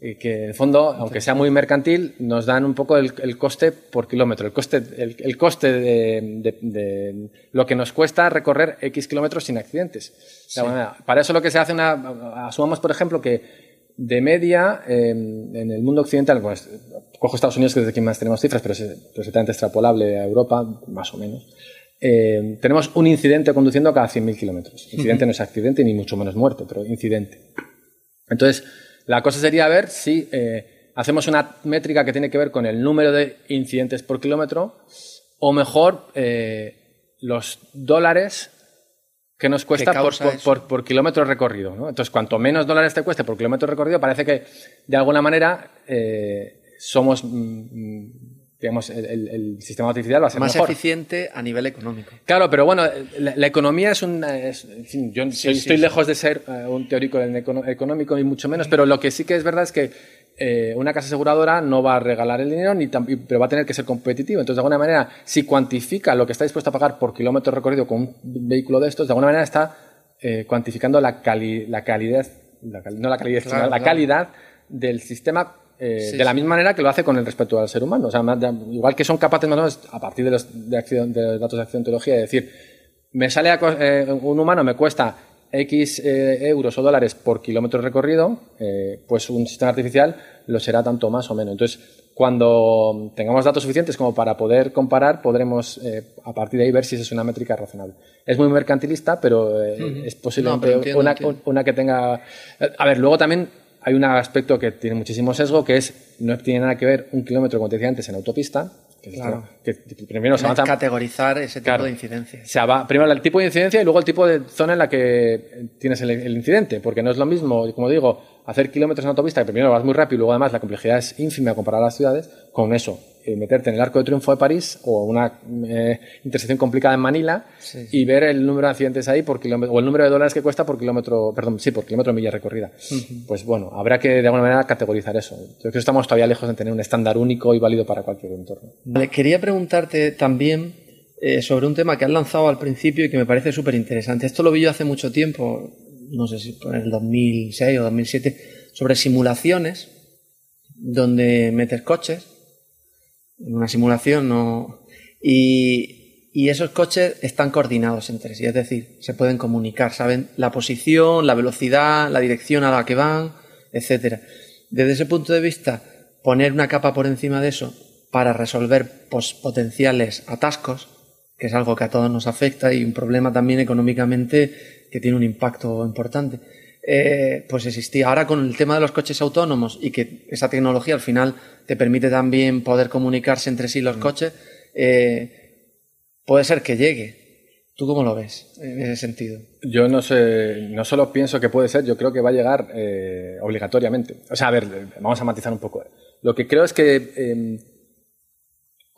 C: que en el fondo, aunque sea muy mercantil, nos dan un poco el, coste por kilómetro, el coste, el, coste de, lo que nos cuesta recorrer X kilómetros sin accidentes. para eso lo que se hace, una, asumamos por ejemplo que de media em, en el mundo occidental, pues cojo Estados Unidos que es de quien más tenemos cifras, pero es perfectamente extrapolable a Europa, más o menos. Em, tenemos un incidente conduciendo cada 100.000 kilómetros. Incidente no es accidente ni mucho menos muerte, pero incidente. Entonces, La cosa sería ver si eh, hacemos una métrica que tiene que ver con el número de incidentes por kilómetro o mejor eh, los dólares que nos cuesta por, kilómetro recorrido. Entonces, cuanto menos dólares te cueste por kilómetro recorrido, parece que de alguna manera eh, somos, mm, mm, digamos, el, sistema artificial va a ser
B: más eficiente a nivel económico.
C: Claro, pero bueno, la, economía es un... yo estoy lejos de ser eh, un teórico económico y mucho menos, pero lo que sí que es verdad es que eh, una casa aseguradora no va a regalar el dinero, ni pero va a tener que ser competitivo. Entonces, de alguna manera, si cuantifica lo que está dispuesto a pagar por kilómetro recorrido con un vehículo de estos, de alguna manera está eh, cuantificando la, la calidad, no la calidad, sino la calidad del sistema eh, de la misma manera que lo hace con el respecto al ser humano. O sea, igual que son capaces más a partir de los, de, acción, de datos de accidentología, de decir, me sale un humano, me cuesta X eh, euros o dólares por kilómetro recorrido, eh, pues un sistema artificial lo será tanto más o menos. Entonces, cuando tengamos datos suficientes como para poder comparar, podremos eh, a partir de ahí ver si es una métrica razonable. Es muy mercantilista, pero es posiblemente una, una, que tenga... A ver, luego también hay un aspecto que tiene muchísimo sesgo, que es, no tiene nada que ver un kilómetro, como te decía antes, en autopista,
B: que, primero se avanza, categorizar ese tipo de incidencia.
C: Se va, primero el tipo de incidencia y luego el tipo de zona en la que tienes el, incidente, porque no es lo mismo, como digo, hacer kilómetros en autopista, que primero vas muy rápido y luego además la complejidad es ínfima comparada a las ciudades, con eso, meterte en el Arco de Triunfo de París o una eh, intersección complicada en Manila y ver el número de accidentes ahí por kilómetro, o el número de dólares que cuesta por kilómetro, perdón, sí, por kilómetro de milla recorrida. Pues bueno, habrá que de alguna manera categorizar eso. Yo creo que estamos todavía lejos de tener un estándar único y válido para cualquier entorno.
B: quería preguntarte también eh, sobre un tema que has lanzado al principio y que me parece súper interesante. Esto lo vi yo hace mucho tiempo, no sé si en el 2006 o 2007, sobre simulaciones donde metes coches una simulación no y, esos coches están coordinados entre sí, es decir, se pueden comunicar, saben la posición, la velocidad, la dirección a la que van, etcétera. Desde ese punto de vista, poner una capa por encima de eso para resolver potenciales atascos, que es algo que a todos nos afecta y un problema también económicamente que tiene un impacto importante eh, pues existía. Ahora con el tema de los coches autónomos y que esa tecnología al final te permite también poder comunicarse entre sí los mm. coches, eh, puede ser que llegue. ¿Tú cómo lo ves en ese sentido?
C: Yo no sé, no solo pienso que puede ser, yo creo que va a llegar eh, obligatoriamente. O sea, a ver, vamos a matizar un poco. Lo que creo es que em,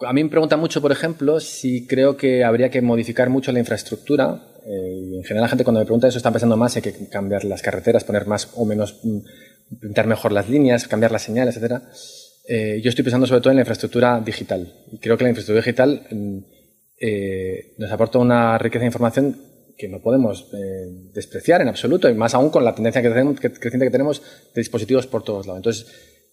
C: a mí me preguntan mucho, por ejemplo, si creo que habría que modificar mucho la infraestructura eh, en general la gente cuando me pregunta eso está pensando más en que cambiar las carreteras, poner más o menos, mm, pintar mejor las líneas, cambiar las señales, etc. Eh, yo estoy pensando sobre todo en la infraestructura digital. Y creo que la infraestructura digital mm, eh, nos aporta una riqueza de información que no podemos despreciar en absoluto, y más aún con la tendencia creciente que tenemos de dispositivos por todos lados. Entonces,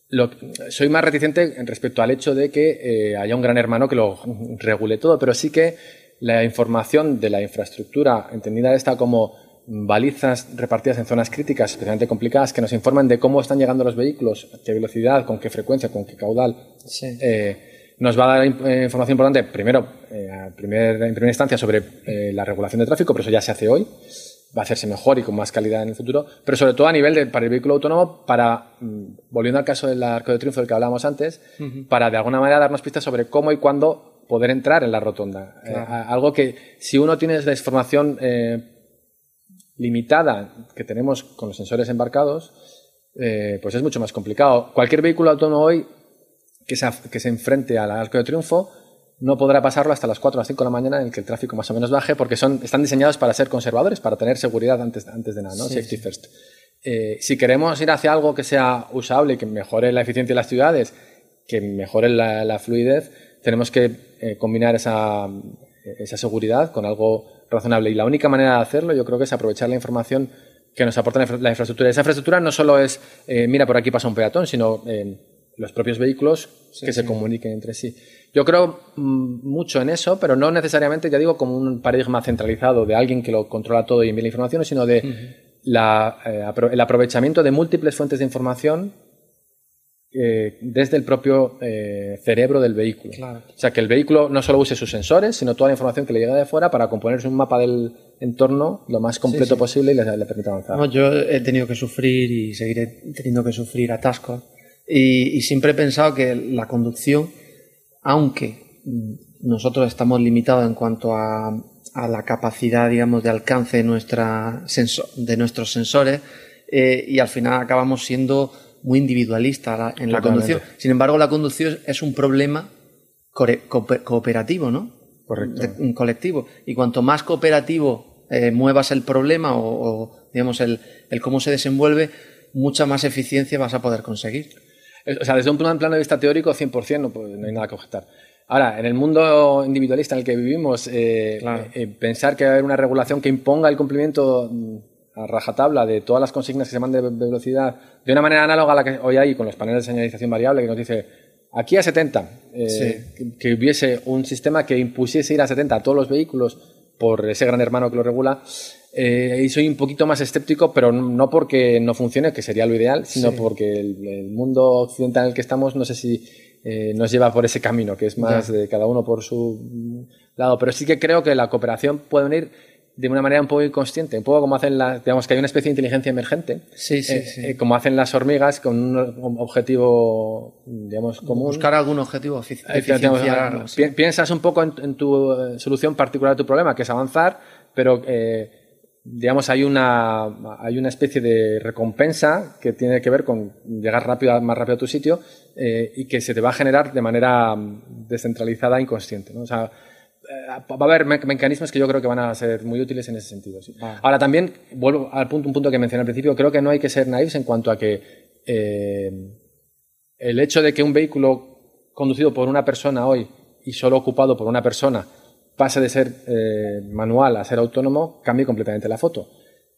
C: lo, soy más reticente respecto al hecho de que haya un gran hermano que lo regule todo, pero sí que la información de la infraestructura, entendida esta como balizas repartidas en zonas críticas especialmente complicadas que nos informan de cómo están llegando los vehículos, qué velocidad, con qué frecuencia, con qué caudal, eh, nos va a dar eh, información importante, primero, eh, en primera instancia, sobre la regulación de tráfico, pero eso ya se hace hoy, va a hacerse mejor y con más calidad en el futuro, pero sobre todo a nivel de, para el vehículo autónomo, para, mm, volviendo al caso del arco de triunfo del que hablábamos antes, para de alguna manera darnos pistas sobre cómo y cuándo poder entrar en la rotonda. Eh, algo que si uno tiene la información eh, limitada que tenemos con los sensores embarcados, eh, pues es mucho más complicado. Cualquier vehículo autónomo hoy que se, que se enfrente al arco de triunfo no podrá pasarlo hasta las 4 o las 5 de la mañana en que el tráfico más o menos baje porque son, están diseñados para ser conservadores, para tener seguridad antes, antes de nada, ¿no? Safety first. si queremos ir hacia algo que sea usable y que mejore la eficiencia de las ciudades, que mejore la, la fluidez, tenemos que eh, combinar esa, esa, seguridad con algo razonable. Y la única manera de hacerlo, yo creo que es aprovechar la información que nos aporta la infraestructura. Esa infraestructura no solo es, eh, mira, por aquí pasa un peatón, sino eh, los propios vehículos que se comuniquen entre sí. Yo creo mm, mucho en eso, pero no necesariamente, ya digo, como un paradigma centralizado de alguien que lo controla todo y envía la información, sino de la, el aprovechamiento de múltiples fuentes de información eh, desde el propio eh, cerebro del vehículo.
B: Claro.
C: O sea, que el vehículo no solo use sus sensores, sino toda la información que le llega de fuera para componerse un mapa del entorno lo más completo
B: sí.
C: posible y le, le permita avanzar.
B: No, yo he tenido que sufrir y seguiré teniendo que sufrir atascos. Y, y siempre he pensado que la conducción, aunque nosotros estamos limitados en cuanto a, a la capacidad, digamos, de alcance de, nuestra de nuestros sensores, eh, y al final acabamos siendo muy individualistas la- en la
C: Totalmente.
B: conducción. Sin embargo, la conducción es un problema cooperativo, ¿no?
C: Correcto.
B: De- un colectivo. Y cuanto más cooperativo eh, muevas el problema o, o, digamos, el, el cómo se desenvuelve, mucha más eficiencia vas a poder conseguir.
C: O sea, desde un plan, plano de vista teórico, 100%, no, pues, no hay nada que objetar. Ahora, en el mundo individualista en el que vivimos, eh,
B: Claro.
C: eh, pensar que va a haber una regulación que imponga el cumplimiento mm, a rajatabla de todas las consignas que se mandan de de velocidad de una manera análoga a la que hoy hay con los paneles de señalización variable que nos dice aquí a 70, eh,
B: Sí.
C: que, que hubiese un sistema que impusiese ir a 70 a todos los vehículos por ese gran hermano que lo regula. Eh, y soy un poquito más escéptico, pero no porque no funcione, que sería lo ideal, sino
B: Sí.
C: porque el, el mundo occidental en el que estamos, no sé si eh, nos lleva por ese camino, que es más de cada uno por su lado. Pero sí que creo que la cooperación puede venir de una manera un poco inconsciente, un poco como hacen las, digamos que hay una especie de inteligencia emergente,
B: Sí, sí,
C: eh,
B: sí.
C: eh, como hacen las hormigas con un objetivo, digamos, común.
B: Buscar algún objetivo efic-
C: digamos,
B: eficienciar algo, sí.
C: pi- Piensas un poco en, en tu solución particular de tu problema, que es avanzar, pero eh, digamos hay una, hay una especie de recompensa que tiene que ver con llegar rápido, más rápido a tu sitio eh, y que se te va a generar de manera mm, descentralizada, inconsciente. ¿no? O sea, eh, va a haber me- mecanismos que yo creo que van a ser muy útiles en ese sentido. sí.
B: Vale.
C: Ahora también, vuelvo al punto, un punto que mencioné al principio, creo que no hay que ser naivos en cuanto a que eh, el hecho de que un vehículo conducido por una persona hoy y solo ocupado por una persona pase de ser eh, manual a ser autónomo, cambie completamente la foto.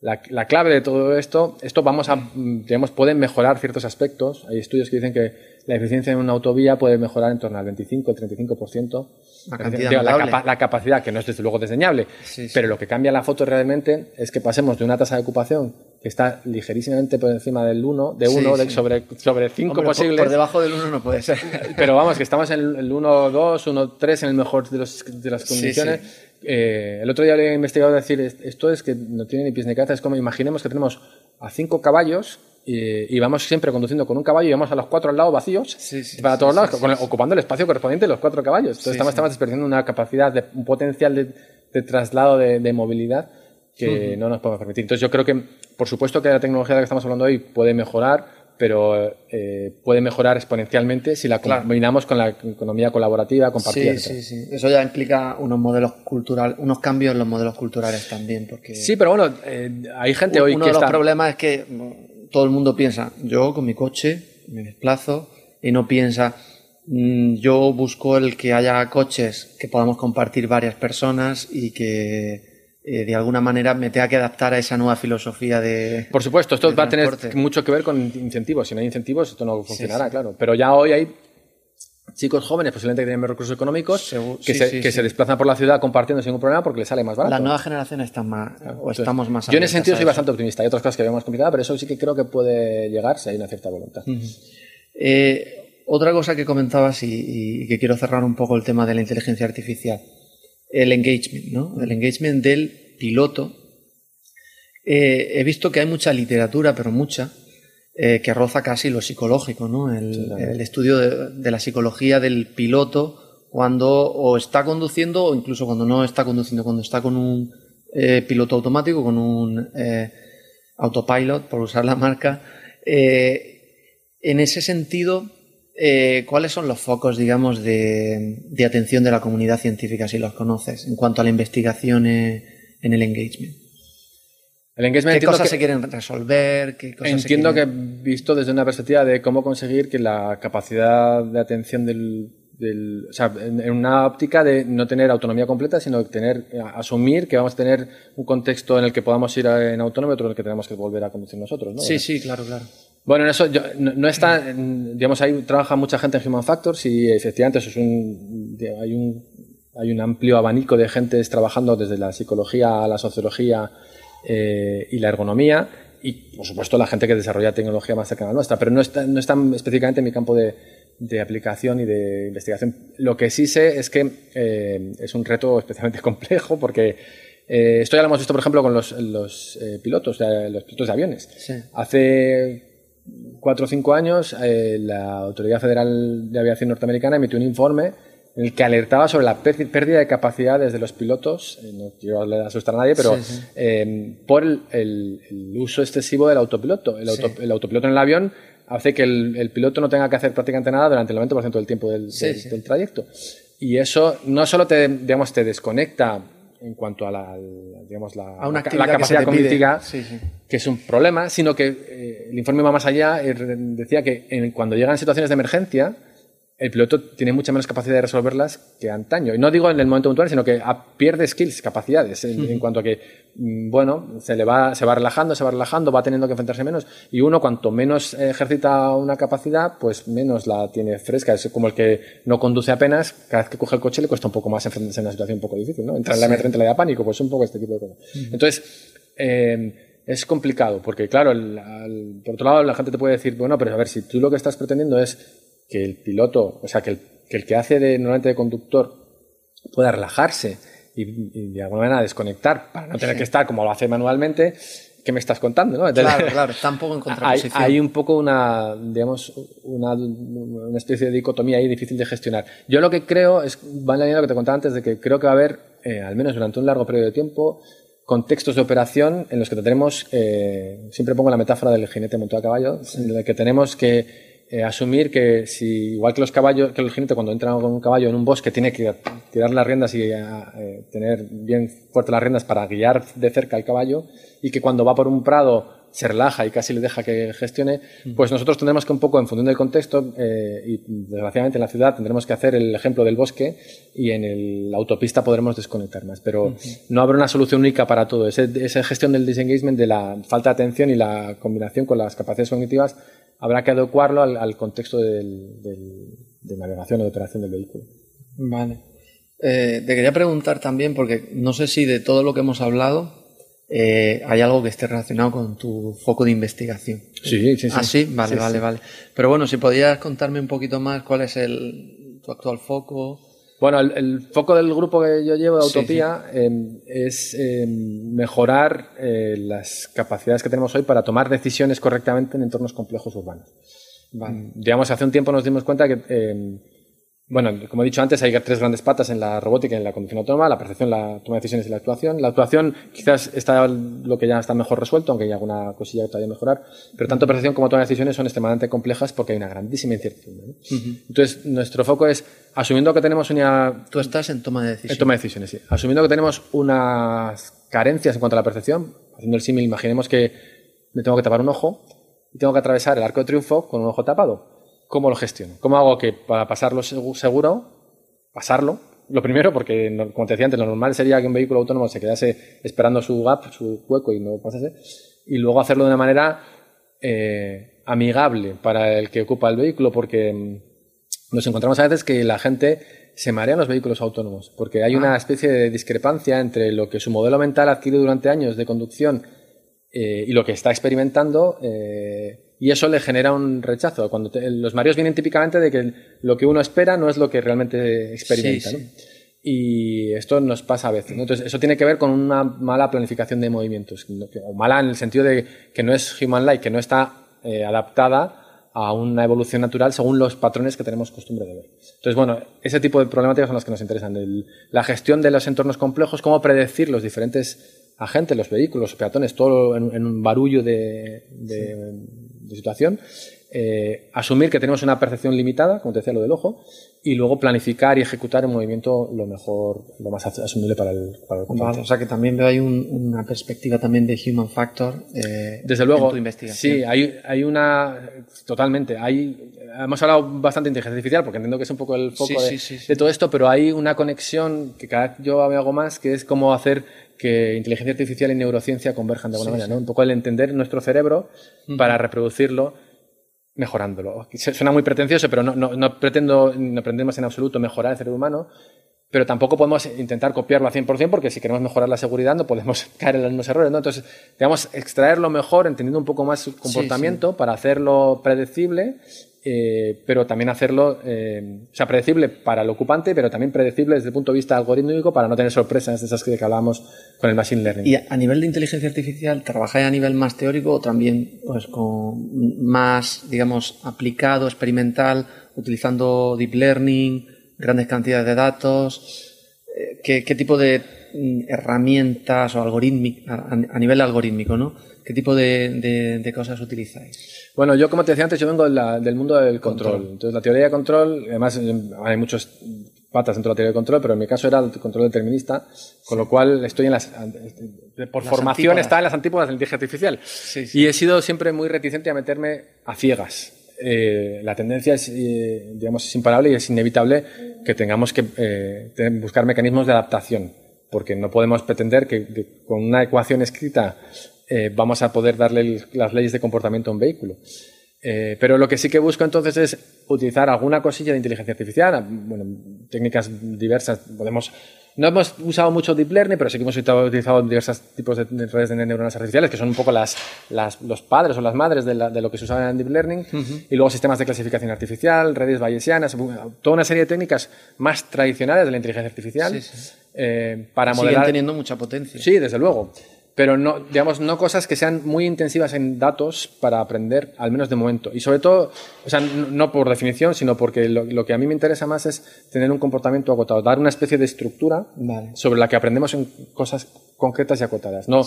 C: La, la clave de todo esto, esto vamos a, mm, digamos, pueden mejorar ciertos aspectos. Hay estudios que dicen que la eficiencia en una autovía puede mejorar en torno al 25 o 35%.
B: Una cantidad
C: la, capa- la capacidad, que no es desde luego desdeñable,
B: Sí, sí.
C: pero lo que cambia la foto realmente es que pasemos de una tasa de ocupación que está ligerísimamente por encima del 1, de
B: Sí,
C: 1,
B: sí.
C: sobre, sobre 5
B: Hombre,
C: posibles.
B: Por, debajo del 1 no puede ser.
C: Pero vamos, que estamos en el 1-2, 1-3 en el mejor de, los- de las
B: Sí,
C: condiciones. Eh, el otro día había investigado decir, "Es- esto es que no tiene ni pies ni cabeza, es como imaginemos que tenemos a 5 caballos y, y vamos siempre conduciendo con un caballo y vamos a los cuatro al lado vacíos
B: Sí, sí,
C: para
B: sí,
C: todos
B: sí,
C: lados,
B: sí.
C: con- ocupando el espacio correspondiente de los cuatro caballos. Entonces
B: Sí,
C: estamos,
B: sí.
C: estamos desperdiciando una capacidad, de, un potencial de, de traslado de, de movilidad que no nos podemos permitir. Entonces yo creo que, por supuesto que la tecnología de la que estamos hablando hoy puede mejorar, pero eh, puede mejorar exponencialmente si la
B: Claro.
C: combinamos con la economía colaborativa, compartida.
B: Sí, sí, sí. Eso ya implica unos modelos culturales, unos cambios en los modelos culturales también, porque
C: Sí, pero bueno, eh, hay gente hoy
B: uno
C: que
B: de los
C: está...
B: problemas es que mm, todo el mundo piensa, yo con mi coche me desplazo y no piensa, mm, yo busco el que haya coches que podamos compartir varias personas y que eh, de alguna manera me tenga que adaptar a esa nueva filosofía de...
C: Por supuesto, esto va a tener mucho que ver con incentivos. Si no hay incentivos, esto no funcionará, claro. Pero ya hoy hay chicos jóvenes, posiblemente que tienen menos recursos económicos,
B: Segu-
C: que,
B: sí,
C: se,
B: sí,
C: que
B: sí.
C: se desplazan por la ciudad compartiendo sin ningún problema porque les sale más barato.
B: Las nuevas generaciones están más, o
C: Entonces,
B: estamos más
C: Yo en ese sentido soy
B: eso.
C: bastante optimista. Hay otras cosas que veo más complicadas, pero eso sí que creo que puede llegar si hay una cierta voluntad.
B: Eh, otra cosa que comentabas y, y que quiero cerrar un poco el tema de la inteligencia artificial, el engagement, ¿no? El engagement del piloto. Eh, he visto que hay mucha literatura, pero mucha, eh, que roza casi lo psicológico, ¿no? El, estudio de, de la psicología del piloto cuando o está conduciendo o incluso cuando no está conduciendo, cuando está con un eh, piloto automático, con un autopilot, por usar la marca. En ese sentido, eh, ¿cuáles son los focos, digamos, de, de atención de la comunidad científica, si los conoces, en cuanto a la investigación eh, en el engagement?
C: El engagement
B: ¿Qué
C: entiendo
B: cosas
C: que-
B: se quieren resolver? ¿Qué cosas se
C: Entiendo que
B: quieren-
C: visto desde una perspectiva de cómo conseguir que la capacidad de atención del, del- o sea, en, una óptica de no tener autonomía completa, sino tener eh, asumir que vamos a tener un contexto en el que podamos ir a- en autónomo y otro en el que tenemos que volver a conducir nosotros, ¿no?
B: Sí, sí, claro, claro.
C: Bueno, en eso yo- no, no está, digamos, ahí trabaja mucha gente en Human Factors y efectivamente eso es un, hay un, hay un amplio abanico de gentes trabajando desde la psicología a la sociología eh, y la ergonomía y, por supuesto, la gente que desarrolla tecnología más cercana a nuestra, pero no, está, no están específicamente en mi campo de, de, aplicación y de investigación. Lo que sí sé es que eh, es un reto especialmente complejo porque eh, esto ya lo hemos visto, por ejemplo, con los, los eh, pilotos, de, los pilotos de aviones.
B: Sí.
C: Hace cuatro o cinco años, eh, la Autoridad Federal de Aviación Norteamericana emitió un informe en el que alertaba sobre la pérdida de capacidades de los pilotos, eh, no quiero asustar a nadie, pero
B: Sí, sí.
C: eh, por el, el- el uso excesivo del autopiloto. El, auto-
B: Sí.
C: el autopiloto en el avión hace que el, piloto no tenga que hacer prácticamente nada durante el 90% del tiempo del, del trayecto. Y eso no solo te, digamos, te desconecta en cuanto a la, digamos, la,
B: A una
C: la
B: que
C: capacidad
B: pide.
C: cognitiva,
B: Sí, sí.
C: que es un problema, sino que eh, el informe va más allá y re- decía que en- cuando llegan situaciones de emergencia, el piloto tiene mucha menos capacidad de resolverlas que antaño. Y no digo en el momento puntual, sino que pierde skills, capacidades, en, en cuanto a que, mm, bueno, se le va, se va relajando, se va relajando, va teniendo que enfrentarse menos. Y uno, cuanto menos ejercita una capacidad, pues menos la tiene fresca. Es como el que no conduce apenas, cada vez que coge el coche le cuesta un poco más enfrentarse a una situación un poco difícil, ¿no? Entrar en la M30 le da pánico, pues un poco este tipo de cosas. Entonces, eh, es complicado, porque claro, el- por otro lado la gente te puede decir, bueno, pero a ver, si tú lo que estás pretendiendo es que el piloto, o sea, que el que, el que hace de, normalmente de conductor pueda relajarse y, y de alguna manera desconectar para no tener que estar como lo hace manualmente, ¿qué me estás contando? ¿no? Entonces,
B: Claro, claro, está un poco en contraposición.
C: hay un poco una, digamos, una, una especie de dicotomía ahí difícil de gestionar. Yo lo que creo es, va en la línea de lo que te contaba antes, de que creo que va a haber, eh, al menos durante un largo periodo de tiempo, contextos de operación en los que tendremos, eh, siempre pongo la metáfora del jinete montado a caballo, en el que tenemos que eh, asumir que si, igual que los caballos, que el jinete cuando entra con un caballo en un bosque tiene que tirar las riendas y eh, tener bien fuerte las riendas para guiar de cerca al caballo, y que cuando va por un prado se relaja y casi le deja que gestione, pues nosotros tendremos que un poco, en función del contexto, eh, y desgraciadamente en la ciudad tendremos que hacer el ejemplo del bosque y en el- la autopista podremos desconectar más. Pero no habrá una solución única para todo. Ese- esa gestión del disengagement, de la falta de atención y la combinación con las capacidades cognitivas, habrá que adecuarlo al, al contexto del- del- de navegación o de operación del vehículo.
B: Vale. Eh, te quería preguntar también, porque no sé si de todo lo que hemos hablado eh, hay algo que esté relacionado con tu foco de investigación.
C: Sí, sí, sí.
B: Ah, sí, vale,
C: Sí,
B: vale,
C: sí.
B: vale. Pero bueno, si podías contarme un poquito más cuál es el, tu actual foco.
C: Bueno, el, el foco del grupo que yo llevo de
B: Sí,
C: Utopía eh, es eh, mejorar eh, las capacidades que tenemos hoy para tomar decisiones correctamente en entornos complejos urbanos.
B: Vale.
C: Digamos, hace un tiempo nos dimos cuenta que, eh, bueno, como he dicho antes, hay tres grandes patas en la robótica y en la conducción autónoma, la percepción, la toma de decisiones y la actuación. La actuación quizás está lo que ya está mejor resuelto, aunque hay alguna cosilla que todavía mejorar, pero tanto percepción como toma de decisiones son extremadamente complejas porque hay una grandísima incertidumbre. ¿no? Entonces, nuestro foco es, asumiendo que tenemos una
B: Tú estás en toma de decisión.
C: en toma de decisiones, sí. Asumiendo que tenemos unas carencias en cuanto a la percepción, haciendo el símil, imaginemos que me tengo que tapar un ojo y tengo que atravesar el arco de triunfo con un ojo tapado. ¿Cómo lo gestiono? ¿Cómo hago que para pasarlo segu- seguro, pasarlo? Lo primero, porque como te decía antes, lo normal sería que un vehículo autónomo se quedase esperando su gap, su hueco y no pasase. Y luego hacerlo de una manera eh, amigable para el que ocupa el vehículo, porque mm, nos encontramos a veces que la gente se marea en los vehículos autónomos, porque hay una especie de discrepancia entre lo que su modelo mental ha adquirido durante años de conducción eh, y lo que está experimentando, eh, y eso le genera un rechazo. Cuando te- los mareos vienen típicamente de que lo que uno espera no es lo que realmente experimenta.
B: Sí,
C: ¿no? Y esto nos pasa a veces. ¿no? Entonces, eso tiene que ver con una mala planificación de movimientos, o mala en el sentido de que no es human-like, que no está eh, adaptada a una evolución natural según los patrones que tenemos costumbre de ver. Entonces, bueno, ese tipo de problemáticas son las que nos interesan. El- la gestión de los entornos complejos, cómo predecir los diferentes agentes, los vehículos, los peatones, todo en, en un barullo de, de- de situación. eh, asumir que tenemos una percepción limitada, como te decía lo del ojo, y luego planificar y ejecutar el movimiento lo mejor, lo más asumible para el, para el
B: Vale, o sea que también veo ahí un- una perspectiva también de human factor. eh,
C: Desde luego,
B: en tu investigación.
C: sí, hay, hay una, totalmente, hay, hemos hablado bastante de inteligencia artificial porque entiendo que es un poco el foco
B: Sí,
C: de,
B: sí, sí, sí.
C: de todo esto, pero hay una conexión que cada vez yo hago más, que es cómo hacer que inteligencia artificial y neurociencia converjan de alguna manera, ¿no? Un poco el entender nuestro cerebro para reproducirlo mejorándolo. Suena muy pretencioso, pero no, no, no pretendo, no pretendemos en absoluto mejorar el cerebro humano, pero tampoco podemos intentar copiarlo al 100% porque si queremos mejorar la seguridad no podemos caer en los mismos errores. ¿no? Entonces, digamos, extraerlo mejor, entendiendo un poco más su comportamiento para hacerlo predecible, eh, pero también hacerlo, eh, o sea, predecible para el ocupante, pero también predecible desde el punto de vista algorítmico para no tener sorpresas de esas que, hablábamos con el Machine Learning.
B: Y a nivel de inteligencia artificial, ¿trabajáis a nivel más teórico o también pues, con más, digamos, aplicado, experimental, utilizando Deep Learning? grandes cantidades de datos, eh, ¿qué, tipo de mm, herramientas o algorítmicas, a, nivel algorítmico, ¿no? ¿Qué tipo de, cosas utilizáis?
C: Bueno, yo como te decía antes, yo vengo del mundo del control. Entonces, la teoría de control, además eh, hay muchos patas dentro de la teoría de control, pero en mi caso era el control determinista, con lo cual estoy en las... Por formación está en las antípodas de la inteligencia artificial. y he sido siempre muy reticente a meterme a ciegas. Eh, la tendencia es, eh, digamos, es imparable y es inevitable que tengamos que eh, buscar mecanismos de adaptación, porque no podemos pretender que, con una ecuación escrita vamos a poder darle las leyes de comportamiento a un vehículo. pero lo que sí que busco entonces es utilizar alguna cosilla de inteligencia artificial, bueno, técnicas diversas. Podemos no hemos usado mucho Deep Learning, pero sí que hemos utilizado diversos tipos de redes de neuronas artificiales, que son un poco las, los padres o las madres de, lo que se usaba en Deep Learning, y luego sistemas de clasificación artificial, redes bayesianas, toda una serie de técnicas más tradicionales de la inteligencia artificial
B: eh, para modelar. Siguen teniendo mucha potencia.
C: Sí, desde luego pero no, digamos, no cosas que sean muy intensivas en datos para aprender, al menos de momento. Y sobre todo, o sea, no por definición, sino porque lo, que a mí me interesa más es tener un comportamiento acotado, dar una especie de estructura sobre la que aprendemos en cosas concretas y acotadas, no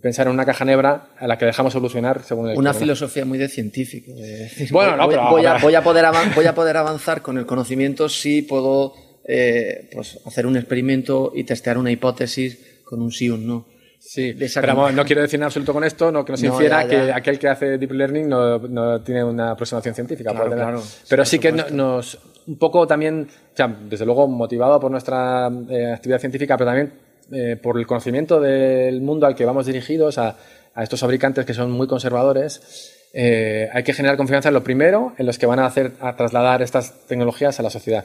C: pensar en una caja negra a la que dejamos evolucionar según el
B: Una filosofía muy de científico. bueno, no, pero voy, a, voy, a poder voy a poder avanzar con el conocimiento si puedo eh, pues, hacer un experimento y testear una hipótesis con un sí o un no.
C: Sí, pero no quiero decir en absoluto con esto, no que nos infiera que aquel que hace Deep Learning no, no tiene una aproximación científica. pero sí que nos, un poco también, o sea, desde luego motivado por nuestra eh, actividad científica, pero también eh, por el conocimiento del mundo al que vamos dirigidos, a, a estos fabricantes que son muy conservadores, eh, hay que generar confianza en lo primero, en los que van a hacer, a trasladar estas tecnologías a la sociedad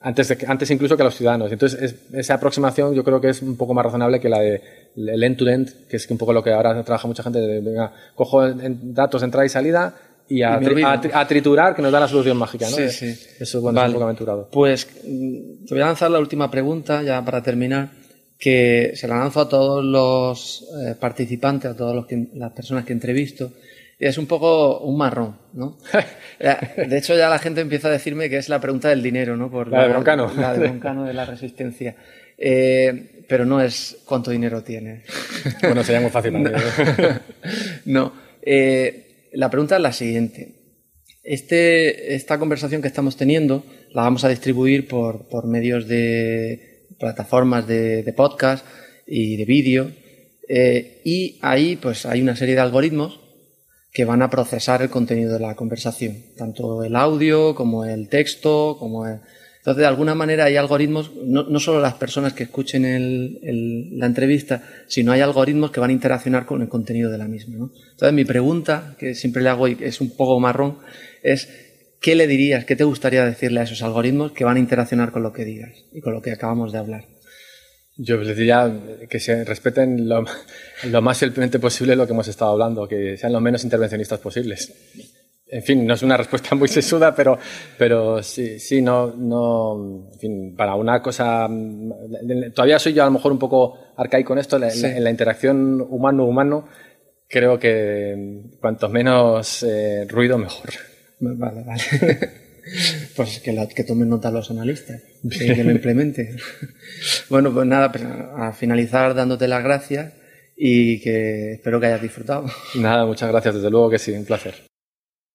C: antes, de antes incluso que a los ciudadanos. Entonces, esa aproximación yo creo que es un poco más razonable que la de el end-to-end, que es un poco lo que ahora trabaja mucha gente, de, venga, cojo datos de entrada y salida y a, triturar, que nos da la solución mágica. ¿no? Sí, sí. Eso bueno, es un poco aventurado.
B: Pues mm, te voy a lanzar la última pregunta, ya para terminar, que se la lanzo a todos los eh, participantes, a todas las personas que entrevisto es un poco un marrón, ¿no? De hecho, ya la gente empieza a decirme que es la pregunta del dinero, ¿no?
C: Por la, de Broncano.
B: La de Broncano de la resistencia. Eh, pero no es cuánto dinero tiene.
C: Bueno, sería muy fácil.
B: no. no. Eh, la pregunta es la siguiente. Este, esta conversación que estamos teniendo la vamos a distribuir por, por medios de plataformas de, de podcast y de vídeo. Eh, y ahí pues hay una serie de algoritmos que van a procesar el contenido de la conversación, tanto el audio como el texto, como Entonces, de alguna manera hay algoritmos, no, no solo las personas que escuchen el, la entrevista, sino hay algoritmos que van a interaccionar con el contenido de la misma. ¿no? Entonces, mi pregunta, que siempre le hago y es un poco marrón, es ¿qué le dirías, qué te gustaría decirle a esos algoritmos que van a interaccionar con lo que digas y con lo que acabamos de hablar?
C: Yo les diría que se respeten lo, más fielmente posible lo que hemos estado hablando, que sean lo menos intervencionistas posibles. En fin, no es una respuesta muy sesuda, pero, pero sí, sí, no, no, en fin, para una cosa, todavía soy yo a lo mejor un poco arcaico en esto, en, la interacción humano-humano, creo que cuanto menos eh, ruido, mejor.
B: Vale, vale. Pues que, que tomen nota los analistas, que, que lo implementen. bueno, pues nada, pues a finalizar dándote las gracias y que espero que hayas disfrutado.
C: Nada, muchas gracias, desde luego que sí, un placer.